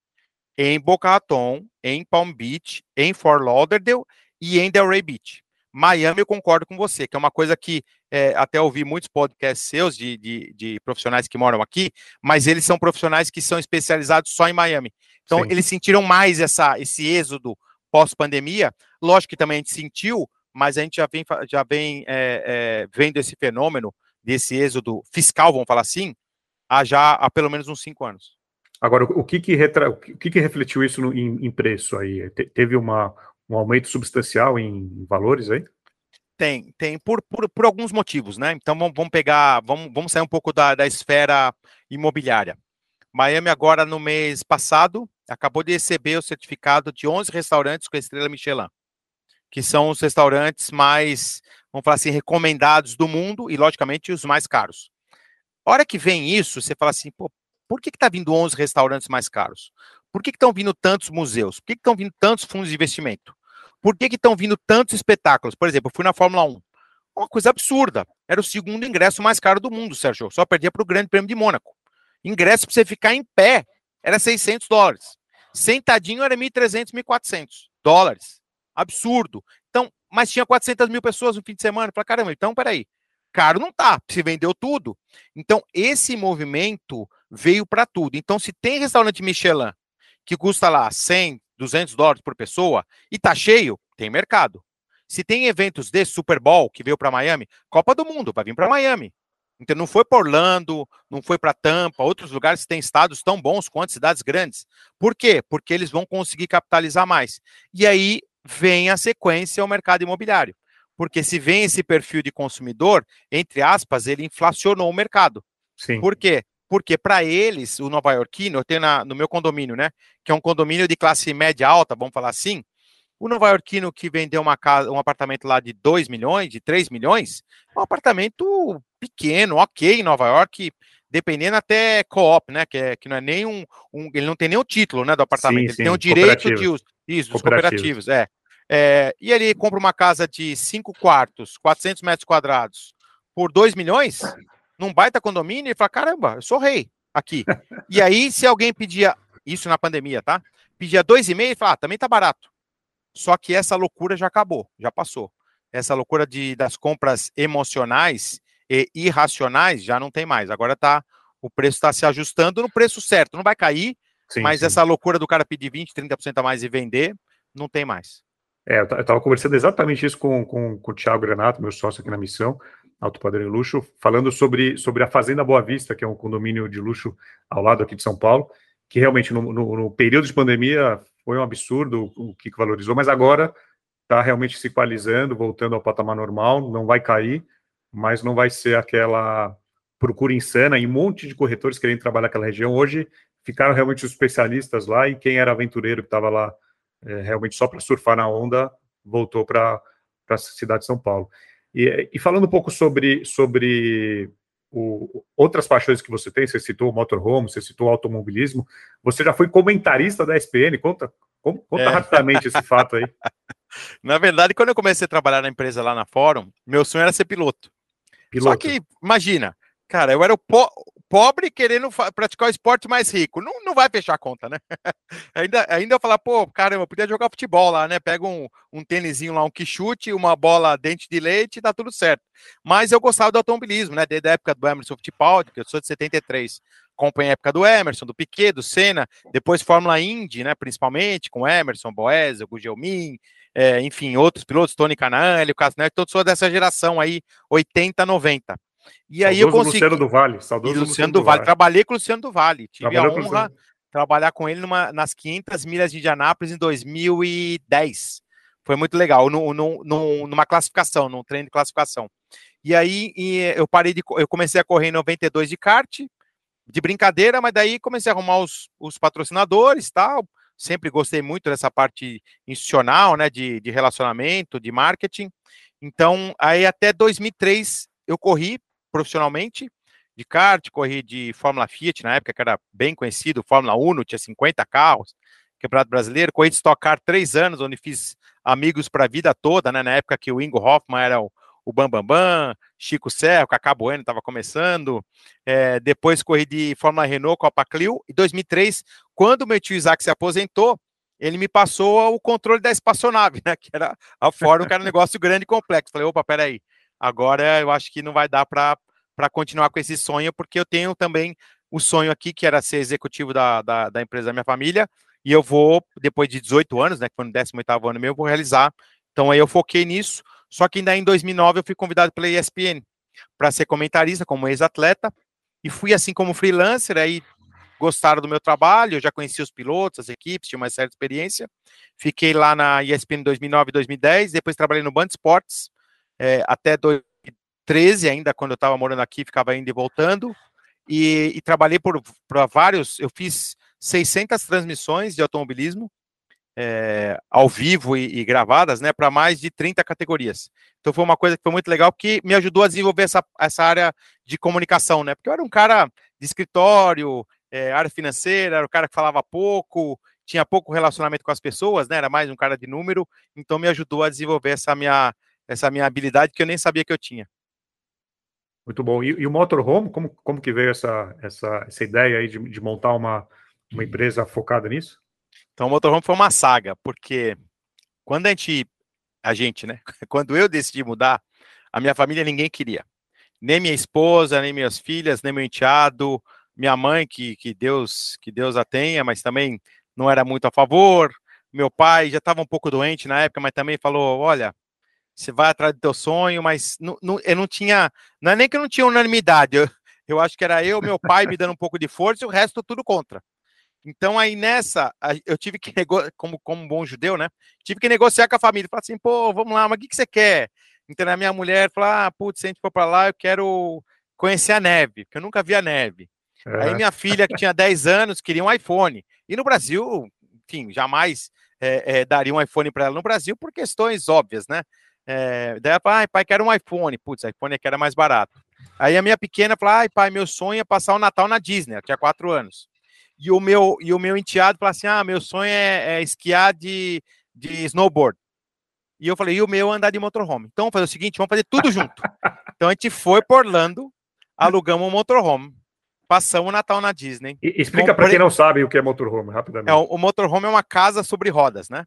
Em Boca Raton, em Palm Beach, em Fort Lauderdale e em Delray Beach. Miami, eu concordo com você, que é uma coisa que é, até ouvi muitos podcasts seus de, de, de, profissionais que moram aqui, mas eles são profissionais que são especializados só em Miami. Então, Sim. eles sentiram mais essa, esse êxodo pós-pandemia. Lógico que também a gente sentiu, mas a gente já vem, já vem é, é, vendo esse fenômeno desse êxodo fiscal, vamos falar assim, há já há pelo menos uns cinco anos. Agora, o que que, retra... o que, que refletiu isso no, em, em, preço aí? Te, teve uma, um aumento substancial em valores aí? Tem, tem, por, por, por alguns motivos, né? Então vamos, vamos pegar, vamos, vamos sair um pouco da, da esfera imobiliária. Miami, agora no mês passado, acabou de receber o certificado de 11 restaurantes com a estrela Michelin, que são os restaurantes mais, vamos falar assim, recomendados do mundo e, logicamente, os mais caros. hora que vem isso, você fala assim, pô, por que está vindo 11 restaurantes mais caros? Por que estão vindo tantos museus? Por que estão vindo tantos fundos de investimento? Por que estão vindo tantos espetáculos? Por exemplo, eu fui na Fórmula 1. Uma coisa absurda. Era o segundo ingresso mais caro do mundo, Sérgio. Só perdia para o Grande Prêmio de Mônaco. Ingresso para você ficar em pé era 600 dólares. Sentadinho era 1.300, 1.400 dólares. Absurdo. Então, mas tinha 400 mil pessoas no fim de semana. Falei, caramba, então peraí. Caro não tá, se vendeu tudo. Então, esse movimento veio para tudo. Então, se tem restaurante Michelin que custa lá 100, 200 dólares por pessoa e tá cheio, tem mercado. Se tem eventos de Super Bowl que veio para Miami, Copa do Mundo vai vir para Miami. Então não foi para Orlando, não foi para Tampa, outros lugares têm estados tão bons quanto cidades grandes. Por quê? Porque eles vão conseguir capitalizar mais. E aí vem a sequência ao mercado imobiliário. Porque se vem esse perfil de consumidor, entre aspas, ele inflacionou o mercado. Sim. Por quê? Porque para eles, o nova iorquino, eu tenho na, no meu condomínio, né, que é um condomínio de classe média alta, vamos falar assim, O nova-iorquino que vendeu uma casa, um apartamento lá de 2 milhões, de 3 milhões, é um apartamento pequeno, ok, em Nova York, dependendo até co-op, né? Que, é, que não é nem um, um, Ele não tem nem o título né, do apartamento, sim, ele sim, tem o direito de uso. Isso, dos cooperativos, é. é. E ele compra uma casa de 5 quartos, 400 metros quadrados, por 2 milhões, num baita condomínio, e fala: caramba, eu sou rei aqui. e aí, se alguém pedia, isso na pandemia, tá? Pedia 2,5 e fala: ah, também tá barato. Só que essa loucura já acabou, já passou. Essa loucura de, das compras emocionais e irracionais já não tem mais. Agora tá, o preço está se ajustando no preço certo. Não vai cair, sim, mas sim. essa loucura do cara pedir 20, 30% a mais e vender, não tem mais. É, eu estava conversando exatamente isso com, com, com o Thiago Granato, meu sócio aqui na missão, Alto Padrão Luxo, falando sobre, sobre a Fazenda Boa Vista, que é um condomínio de luxo ao lado aqui de São Paulo, que realmente no, no, no período de pandemia foi um absurdo o que valorizou, mas agora está realmente se equalizando, voltando ao patamar normal, não vai cair, mas não vai ser aquela procura insana e um monte de corretores querendo trabalhar naquela região. Hoje ficaram realmente os especialistas lá e quem era aventureiro que estava lá é, realmente só para surfar na onda voltou para a cidade de São Paulo. E, e, falando um pouco sobre, sobre o, outras paixões que você tem, você citou o motorhome, você citou o automobilismo, você já foi comentarista da SPN, conta, conta é. rapidamente esse fato aí. Na verdade, quando eu comecei a trabalhar na empresa lá na Fórum, meu sonho era ser piloto. piloto. Só que, imagina, cara, eu era o po pobre querendo praticar o esporte mais rico. Não, não vai fechar a conta, né? ainda, ainda eu falar, pô, caramba, eu podia jogar futebol lá, né? Pega um, um tênisinho lá, um que chute, uma bola dente de leite e dá tudo certo. Mas eu gostava do automobilismo, né? Desde a época do Emerson Fittipaldi, que eu sou de 73. Acompanhei a época do Emerson, do Piquet, do Senna, depois Fórmula Indy, né? Principalmente, com Emerson, Boesel, Gugelmin, é, enfim, outros pilotos, Tony Canaan, Hélio Casner, todos sou dessa geração aí, 80, 90. E aí eu consegui. Luciano do Vale, saudoso Luciano, Luciano do, vale. vale. Trabalhei com o Luciano do Vale. Tive Trabalhou a honra de trabalhar com ele numa, nas 500 milhas de Indianápolis em 2010. Foi muito legal, no, no, no, numa classificação, num treino de classificação. E aí e eu parei de. Eu comecei a correr em 92 de kart, de brincadeira, mas daí comecei a arrumar os, os patrocinadores tal. Sempre gostei muito dessa parte institucional, né? De, de relacionamento, de marketing. Então, aí até 2003 eu corri profissionalmente de kart, corri de Fórmula Fiat, na época que era bem conhecido, Fórmula Uno, tinha 50 carros, Campeonato Brasileiro, corri de Stock Car três anos, onde fiz amigos para a vida toda, né, na época que o Ingo Hoffman era o, o Bambambam, Bam Bam, Chico Serra, Cacá Bueno estava começando, é, depois corri de Fórmula Renault, Copa Clio, em 2003, quando meu tio Isaac se aposentou, ele me passou o controle da espaçonave, né, que era a Fórmula, que era um negócio grande e complexo. Falei, opa, peraí, Agora eu acho que não vai dar para continuar com esse sonho, porque eu tenho também o sonho aqui, que era ser executivo da, da, da empresa da minha família, e eu vou, depois de 18 anos, né, que foi no 18º ano meu, eu vou realizar. Então aí eu foquei nisso, só que ainda em 2009 eu fui convidado pela ESPN para ser comentarista como ex-atleta, e fui assim como freelancer, aí gostaram do meu trabalho, eu já conheci os pilotos, as equipes, tinha uma certa experiência. Fiquei lá na ESPN 2009 e 2010, depois trabalhei no Band Esportes, é, até 2013, ainda quando eu estava morando aqui, ficava indo e voltando, e, e trabalhei por, por vários, eu fiz 600 transmissões de automobilismo, é, ao vivo e, e gravadas, né, para mais de 30 categorias. Então foi uma coisa que foi muito legal, que me ajudou a desenvolver essa, essa área de comunicação, né, porque eu era um cara de escritório, é, área financeira, era o um cara que falava pouco, tinha pouco relacionamento com as pessoas, né, era mais um cara de número, então me ajudou a desenvolver essa minha essa minha habilidade que eu nem sabia que eu tinha. Muito bom. E, e o motorhome, como, como que veio essa, essa, essa ideia aí de, de montar uma, uma empresa focada nisso? Então, o motorhome foi uma saga, porque quando a gente, a gente, né? Quando eu decidi mudar, a minha família ninguém queria. Nem minha esposa, nem minhas filhas, nem meu enteado, minha mãe, que, que Deus que Deus a tenha, mas também não era muito a favor. Meu pai já estava um pouco doente na época, mas também falou: olha, você vai atrás do teu sonho, mas não, não, eu não tinha, não é nem que eu não tinha unanimidade, eu, eu acho que era eu, meu pai me dando um pouco de força e o resto tudo contra. Então aí nessa, eu tive que negociar, como, como um bom judeu, né? Tive que negociar com a família, falar assim, pô, vamos lá, mas o que, que você quer? Então a minha mulher falou, ah, putz, se a gente for para lá, eu quero conhecer a neve, porque eu nunca vi a neve. É. Aí minha filha, que tinha 10 anos, queria um iPhone. E no Brasil, enfim, jamais é, é, daria um iPhone para ela no Brasil por questões óbvias, né? É, daí ela fala, ai, pai, quero um iPhone. Putz, iPhone é que era mais barato. Aí a minha pequena fala, ai, pai, meu sonho é passar o Natal na Disney. Ela tinha quatro anos. E o meu, e o meu enteado fala assim, ah, meu sonho é, é esquiar de, de snowboard. E eu falei, e o meu é andar de motorhome. Então, vamos fazer o seguinte, vamos fazer tudo junto. então, a gente foi por Orlando, alugamos um motorhome, passamos o Natal na Disney. E, explica para quem não sabe o que é motorhome, rapidamente. É, o, o motorhome é uma casa sobre rodas, né?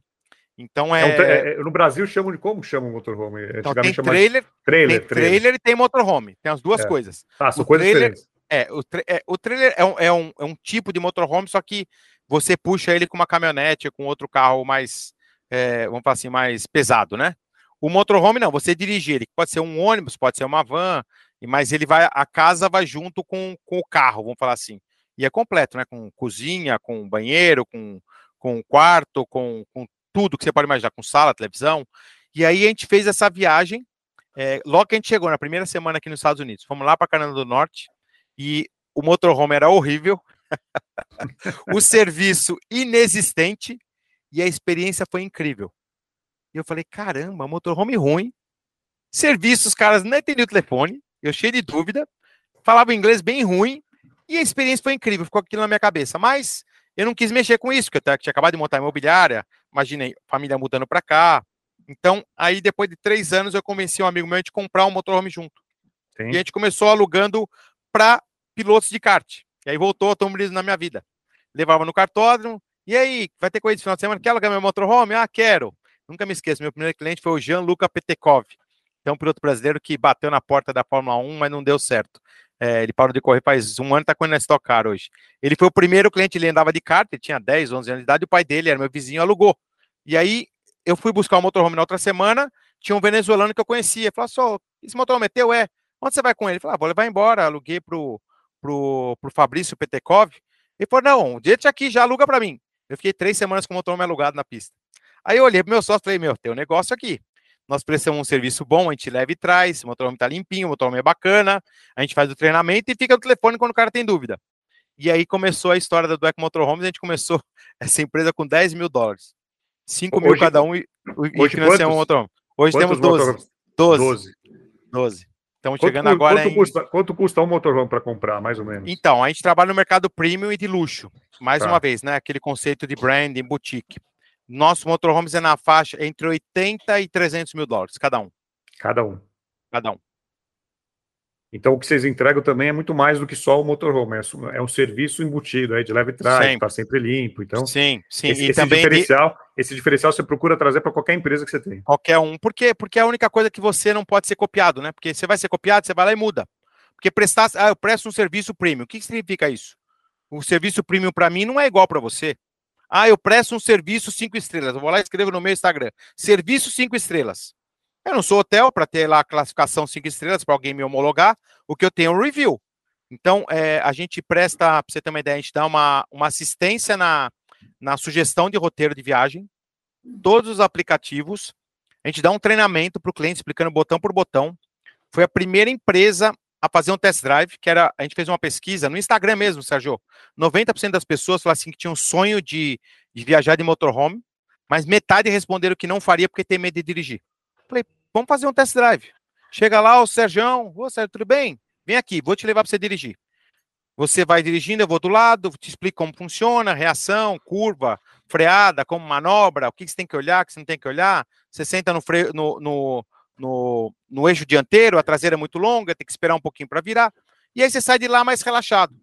Então é... é, um, é, no Brasil chamam de como chama o motorhome? Então, tem trailer, de... trailer, tem trailer, trailer e tem motorhome. Tem as duas é. coisas. Ah, são o coisas trailer, diferentes. É, o, tra é, o trailer é um, é, um, é um tipo de motorhome, só que você puxa ele com uma caminhonete, com outro carro mais, é, vamos falar assim, mais pesado, né? O motorhome não, você dirige ele, pode ser um ônibus, pode ser uma van, mas ele vai, a casa vai junto com, com o carro, vamos falar assim. E é completo, né? Com cozinha, com banheiro, com, com quarto, com, com tudo que você pode imaginar, com sala, televisão. E aí a gente fez essa viagem. É, logo que a gente chegou na primeira semana aqui nos Estados Unidos, fomos lá para Canadá do Norte e o motorhome era horrível, o serviço inexistente e a experiência foi incrível. E eu falei, caramba, motorhome ruim, serviço, os caras não entendiam o telefone, eu cheio de dúvida, falava inglês bem ruim, e a experiência foi incrível, ficou aquilo na minha cabeça. Mas eu não quis mexer com isso, porque eu tinha acabado de montar a imobiliária, imaginei, família mudando para cá. Então, aí depois de três anos, eu convenci um amigo meu de comprar um motorhome junto. Sim. E a gente começou alugando para pilotos de kart. E aí voltou automobilismo na minha vida. Levava no cartódromo, e aí, vai ter coisa esse final de semana? Quer alugar meu motorhome? Ah, quero. Nunca me esqueço, meu primeiro cliente foi o Jean-Luca Petekov, que é um piloto brasileiro que bateu na porta da Fórmula 1, mas não deu certo. É, ele parou de correr faz um ano, está correndo na Stock Car hoje. Ele foi o primeiro cliente, ele andava de kart, ele tinha 10, 11 anos de idade, o pai dele era meu vizinho, alugou. E aí, eu fui buscar o motorhome na outra semana, tinha um venezuelano que eu conhecia, falou, só, esse motorhome é teu? É. Onde você vai com ele? Falou, ah, vou levar embora, aluguei pro, pro, pro Fabrício Petekov. Ele falou, não, deixa aqui, já aluga para mim. Eu fiquei três semanas com o motorhome alugado na pista. Aí eu olhei pro meu sócio e falei, meu, tem um negócio aqui. Nós prestamos um serviço bom, a gente leva e traz, o motorhome tá limpinho, o motorhome é bacana, a gente faz o treinamento e fica no telefone quando o cara tem dúvida. E aí começou a história da Dueco Motorhomes, a gente começou essa empresa com 10 mil dólares. 5 mil cada um e, e financiamos um motorhome. Hoje temos 12. 12. 12. 12. Estamos chegando quanto, agora quanto, em... custa, quanto custa um motorhome para comprar, mais ou menos? Então, a gente trabalha no mercado premium e de luxo. Mais tá. uma vez, né? Aquele conceito de branding, boutique. Nosso motorhomes é na faixa entre 80 e 300 mil dólares, cada um. Cada um. Cada um. Então, o que vocês entregam também é muito mais do que só o motorhome, é, é um serviço embutido aí de leve trás, está sempre limpo. Então, sim, sim. Esse, esse diferencial, de... esse diferencial você procura trazer para qualquer empresa que você tem. Qualquer um. Por quê? Porque é a única coisa que você não pode ser copiado, né? Porque você vai ser copiado, você vai lá e muda. Porque prestar, ah, eu presto um serviço premium. O que significa isso? O serviço premium para mim não é igual para você. Ah, eu presto um serviço cinco estrelas. Eu vou lá e escrevo no meu Instagram. Serviço cinco estrelas. Eu não sou hotel para ter lá a classificação cinco estrelas para alguém me homologar. O que eu tenho é um review. Então, é, a gente presta, para você ter uma ideia, a gente dá uma, uma assistência na, na sugestão de roteiro de viagem, todos os aplicativos. A gente dá um treinamento para o cliente explicando botão por botão. Foi a primeira empresa a fazer um test drive, que era, a gente fez uma pesquisa no Instagram mesmo, Sérgio. 90% das pessoas falaram assim que tinham sonho de, de viajar de motorhome, mas metade responderam que não faria porque tem medo de dirigir. Falei, vamos fazer um test drive. Chega lá, o Sérgio, ô Sérgio, tudo bem? Vem aqui, vou te levar para você dirigir. Você vai dirigindo, eu vou do lado, te explico como funciona, reação, curva, freada, como manobra, o que você tem que olhar, o que você não tem que olhar. Você senta no, freio, no, no, no, no eixo dianteiro, a traseira é muito longa, tem que esperar um pouquinho para virar. E aí você sai de lá mais relaxado.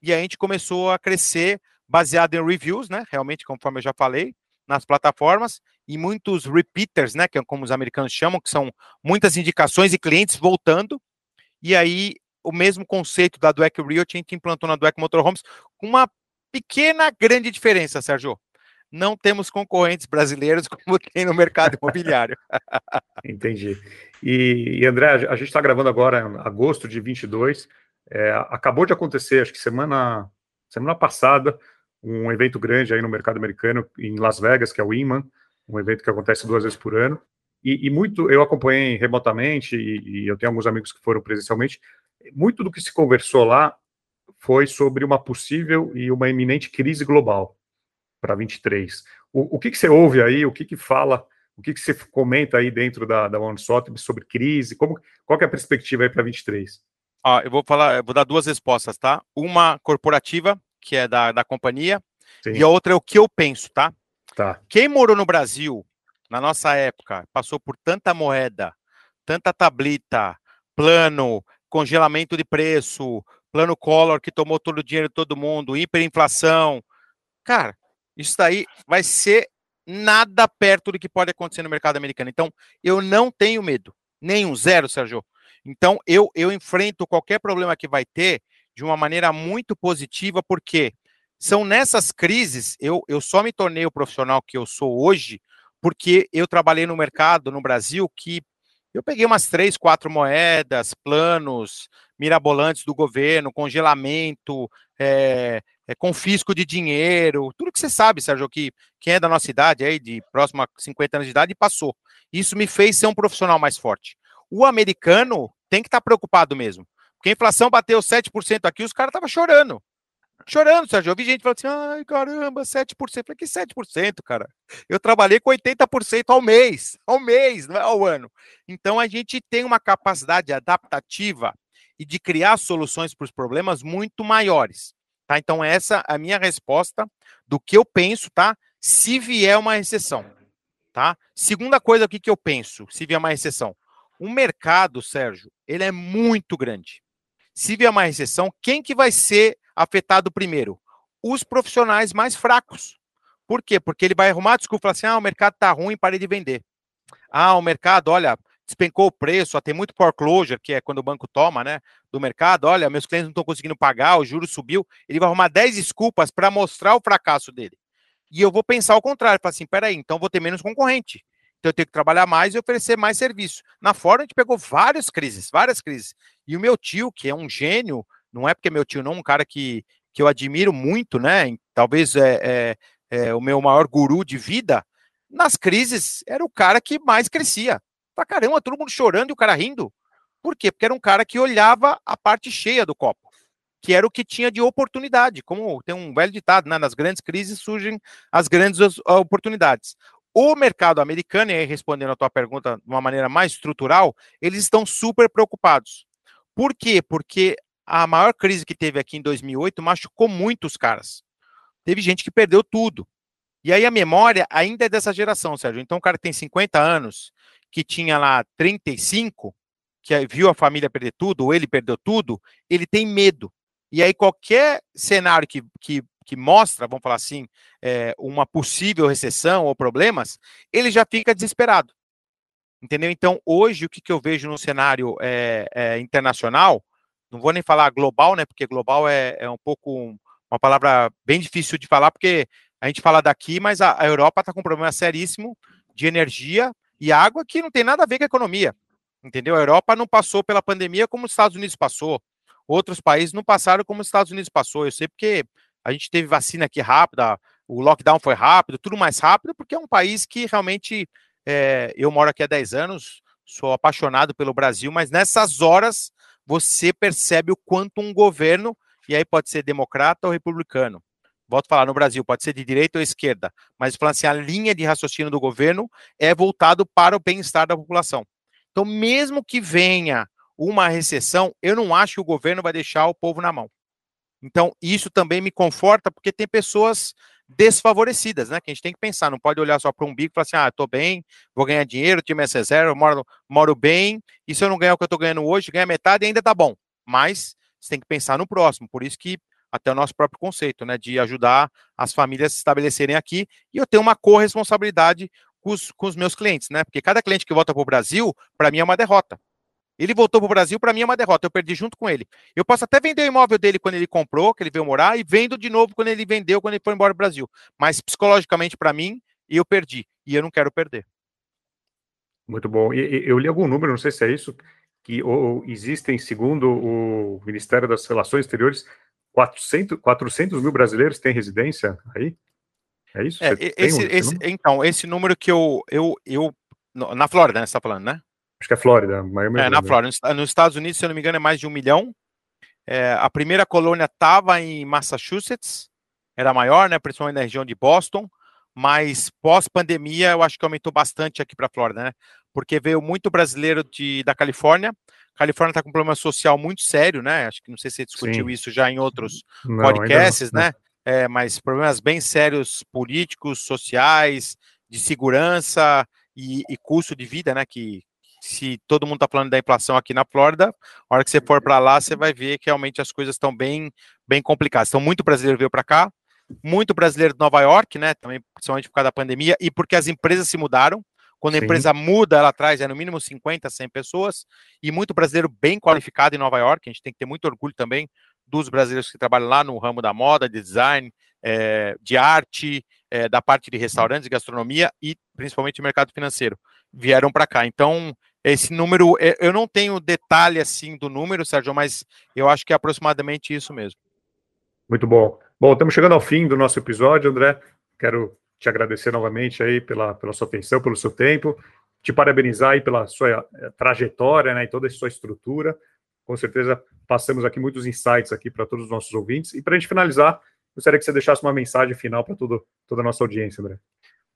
E aí a gente começou a crescer baseado em reviews, né? Realmente, conforme eu já falei, nas plataformas e muitos repeaters, né, que é como os americanos chamam, que são muitas indicações e clientes voltando. E aí o mesmo conceito da Dweck Realty a gente implantou na Dweck Motorhomes com uma pequena grande diferença, Sérgio. Não temos concorrentes brasileiros como tem no mercado imobiliário. Entendi. E, e, André, a gente está gravando agora em agosto de 22. É, acabou de acontecer, acho que semana, semana passada, um evento grande aí no mercado americano em Las Vegas, que é o IMAN, um evento que acontece duas vezes por ano. E, e muito eu acompanhei remotamente e, e, eu tenho alguns amigos que foram presencialmente. Muito do que se conversou lá foi sobre uma possível e uma iminente crise global para 23. O, o que, que você ouve aí? O que, que fala? O que, que você comenta aí dentro da, da OneSot sobre crise? Como, qual é a perspectiva aí para 23? Ah, eu vou falar, eu vou dar duas respostas, tá? Uma corporativa, que é da, da companhia, Sim. e a outra é o que eu penso, tá? Tá. Quem morou no Brasil, na nossa época, passou por tanta moeda, tanta tablita, plano, congelamento de preço, plano Collor que tomou todo o dinheiro de todo mundo, hiperinflação. Cara, isso daí vai ser nada perto do que pode acontecer no mercado americano. Então, eu não tenho medo. Nenhum, zero, Sérgio. Então, eu, eu enfrento qualquer problema que vai ter de uma maneira muito positiva, porque são nessas crises, eu, eu só me tornei o profissional que eu sou hoje, porque eu trabalhei no mercado no Brasil que eu peguei umas três, quatro moedas, planos mirabolantes do governo, congelamento, é, é, confisco de dinheiro, tudo que você sabe, Sérgio, que quem é da nossa idade, aí, de próxima a 50 anos de idade, passou. Isso me fez ser um profissional mais forte. O americano tem que estar tá preocupado mesmo. Porque a inflação bateu 7% aqui, os caras estavam chorando. Chorando, Sérgio. Eu vi gente falando assim, ai, caramba, 7%. Eu falei, que 7%, cara? Eu trabalhei com 80% ao mês, ao mês, não é ao ano. Então, a gente tem uma capacidade adaptativa e de criar soluções para os problemas muito maiores. Tá? Então, essa é a minha resposta do que eu penso, tá? Se vier uma recessão. Tá? Segunda coisa aqui que eu penso, se vier uma recessão. O mercado, Sérgio, ele é muito grande. Se vier uma recessão, quem que vai ser afetado primeiro? Os profissionais mais fracos. Por quê? Porque ele vai arrumar desculpa falar assim: ah, o mercado está ruim, parei de vender. Ah, o mercado, olha, despencou o preço, ó, tem muito foreclosure, que é quando o banco toma, né, do mercado, olha, meus clientes não estão conseguindo pagar, o juro subiu, ele vai arrumar 10 desculpas para mostrar o fracasso dele. E eu vou pensar ao contrário, falar assim, peraí, então vou ter menos concorrente. Então eu tenho que trabalhar mais e oferecer mais serviço. Na Ford a gente pegou várias crises, várias crises. E o meu tio, que é um gênio, não é porque é meu tio, não, um cara que, que eu admiro muito, né? Talvez é, é, é o meu maior guru de vida. Nas crises, era o cara que mais crescia. Pra caramba, todo mundo chorando e o cara rindo. Por quê? Porque era um cara que olhava a parte cheia do copo, que era o que tinha de oportunidade. Como tem um velho ditado, né? Nas grandes crises surgem as grandes oportunidades. O mercado americano, e aí respondendo a tua pergunta de uma maneira mais estrutural, eles estão super preocupados. Por quê? Porque a maior crise que teve aqui em 2008 machucou muitos caras. Teve gente que perdeu tudo. E aí a memória ainda é dessa geração, Sérgio. Então o cara tem 50 anos, que tinha lá 35, que viu a família perder tudo, ou ele perdeu tudo, ele tem medo. E aí qualquer cenário que, que que mostra, vamos falar assim, é, uma possível recessão ou problemas, ele já fica desesperado. Entendeu? Então, hoje, o que, que eu vejo no cenário é, é, internacional, não vou nem falar global, né? Porque global é, é um pouco uma palavra bem difícil de falar, porque a gente fala daqui, mas a, a Europa está com um problema seríssimo de energia e água que não tem nada a ver com a economia. Entendeu? A Europa não passou pela pandemia como os Estados Unidos passou. Outros países não passaram como os Estados Unidos passou. Eu sei porque a gente teve vacina aqui rápida, o lockdown foi rápido, tudo mais rápido, porque é um país que realmente é, eu moro aqui há 10 anos, sou apaixonado pelo Brasil, mas nessas horas você percebe o quanto um governo, e aí pode ser democrata ou republicano, volto a falar, no Brasil, pode ser de direita ou esquerda, mas falando assim, a linha de raciocínio do governo é voltado para o bem-estar da população. Então, mesmo que venha uma recessão, eu não acho que o governo vai deixar o povo na mão. Então, isso também me conforta, porque tem pessoas desfavorecidas, né? Que a gente tem que pensar, não pode olhar só para um bico e falar assim, ah, estou bem, vou ganhar dinheiro, time é reserva, moro, moro bem, e se eu não ganhar o que eu estou ganhando hoje, ganha metade ainda tá bom. Mas você tem que pensar no próximo, por isso que até o nosso próprio conceito, né, de ajudar as famílias a se estabelecerem aqui, e eu tenho uma corresponsabilidade com os, com os meus clientes, né? Porque cada cliente que volta para o Brasil, para mim é uma derrota. Ele voltou para o Brasil, para mim é uma derrota. Eu perdi junto com ele. Eu posso até vender o imóvel dele quando ele comprou, que ele veio morar, e vendo de novo quando ele vendeu, quando ele foi embora do Brasil. Mas psicologicamente, para mim, eu perdi. E eu não quero perder. Muito bom. E, eu li algum número, não sei se é isso, que ou, existem, segundo o Ministério das Relações Exteriores, 400, 400 mil brasileiros têm residência aí? É isso? É, esse, um, esse, então, esse número que eu, eu, eu na Flórida, né, você está falando, né? Acho que é Flórida, Miami. É, na Flórida. Nos Estados Unidos, se eu não me engano, é mais de um milhão. É, a primeira colônia estava em Massachusetts, era maior, né, principalmente na região de Boston, mas pós-pandemia eu acho que aumentou bastante aqui para a Flórida, né? Porque veio muito brasileiro de, da Califórnia. A Califórnia está com um problema social muito sério, né? Acho que não sei se você discutiu Sim. isso já em outros não, podcasts, não, né? É, mas problemas bem sérios políticos, sociais, de segurança e, e custo de vida, né? Que, se todo mundo está falando da inflação aqui na Flórida, a hora que você for para lá, você vai ver que realmente as coisas estão bem, bem complicadas. Então, muito brasileiro veio para cá, muito brasileiro de Nova York, né? Também, principalmente por causa da pandemia, e porque as empresas se mudaram. Quando a Sim. empresa muda, ela traz é no mínimo 50, 100 pessoas, e muito brasileiro bem qualificado em Nova York. A gente tem que ter muito orgulho também dos brasileiros que trabalham lá no ramo da moda, de design, é, de arte, é, da parte de restaurantes gastronomia e principalmente mercado financeiro. Vieram para cá. Então, esse número, é, eu não tenho detalhe assim do número, Sérgio, mas eu acho que é aproximadamente isso mesmo. Muito bom. Bom, estamos chegando ao fim do nosso episódio, André. Quero te agradecer novamente aí pela, pela sua atenção, pelo seu tempo, te parabenizar aí pela sua eh, trajetória, né, e toda a sua estrutura. Com certeza passamos aqui muitos insights aqui para todos os nossos ouvintes. E para a gente finalizar, gostaria que você deixasse uma mensagem final para toda a nossa audiência, André.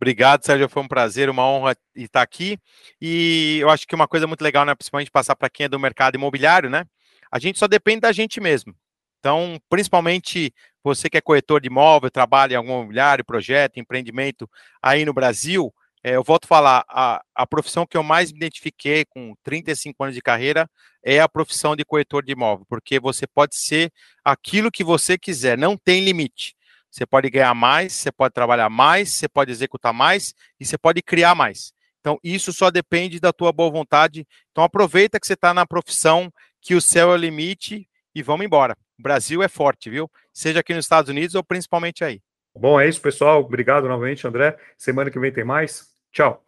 Obrigado, Sérgio. Foi um prazer, uma honra estar aqui. E eu acho que uma coisa muito legal, né, principalmente passar para quem é do mercado imobiliário, né? A gente só depende da gente mesmo. Então, principalmente você que é corretor de imóvel, trabalha em algum imobiliário, projeto, empreendimento aí no Brasil, é, eu volto a falar, a, a profissão que eu mais me identifiquei com 35 anos de carreira é a profissão de corretor de imóvel, porque você pode ser aquilo que você quiser, não tem limite. Você pode ganhar mais, você pode trabalhar mais, você pode executar mais e você pode criar mais. Então, isso só depende da tua boa vontade. Então, aproveita que você está na profissão, que o céu é o limite e vamos embora. O Brasil é forte, viu? Seja aqui nos Estados Unidos ou principalmente aí. Bom, é isso, pessoal. Obrigado novamente, André. Semana que vem tem mais. Tchau.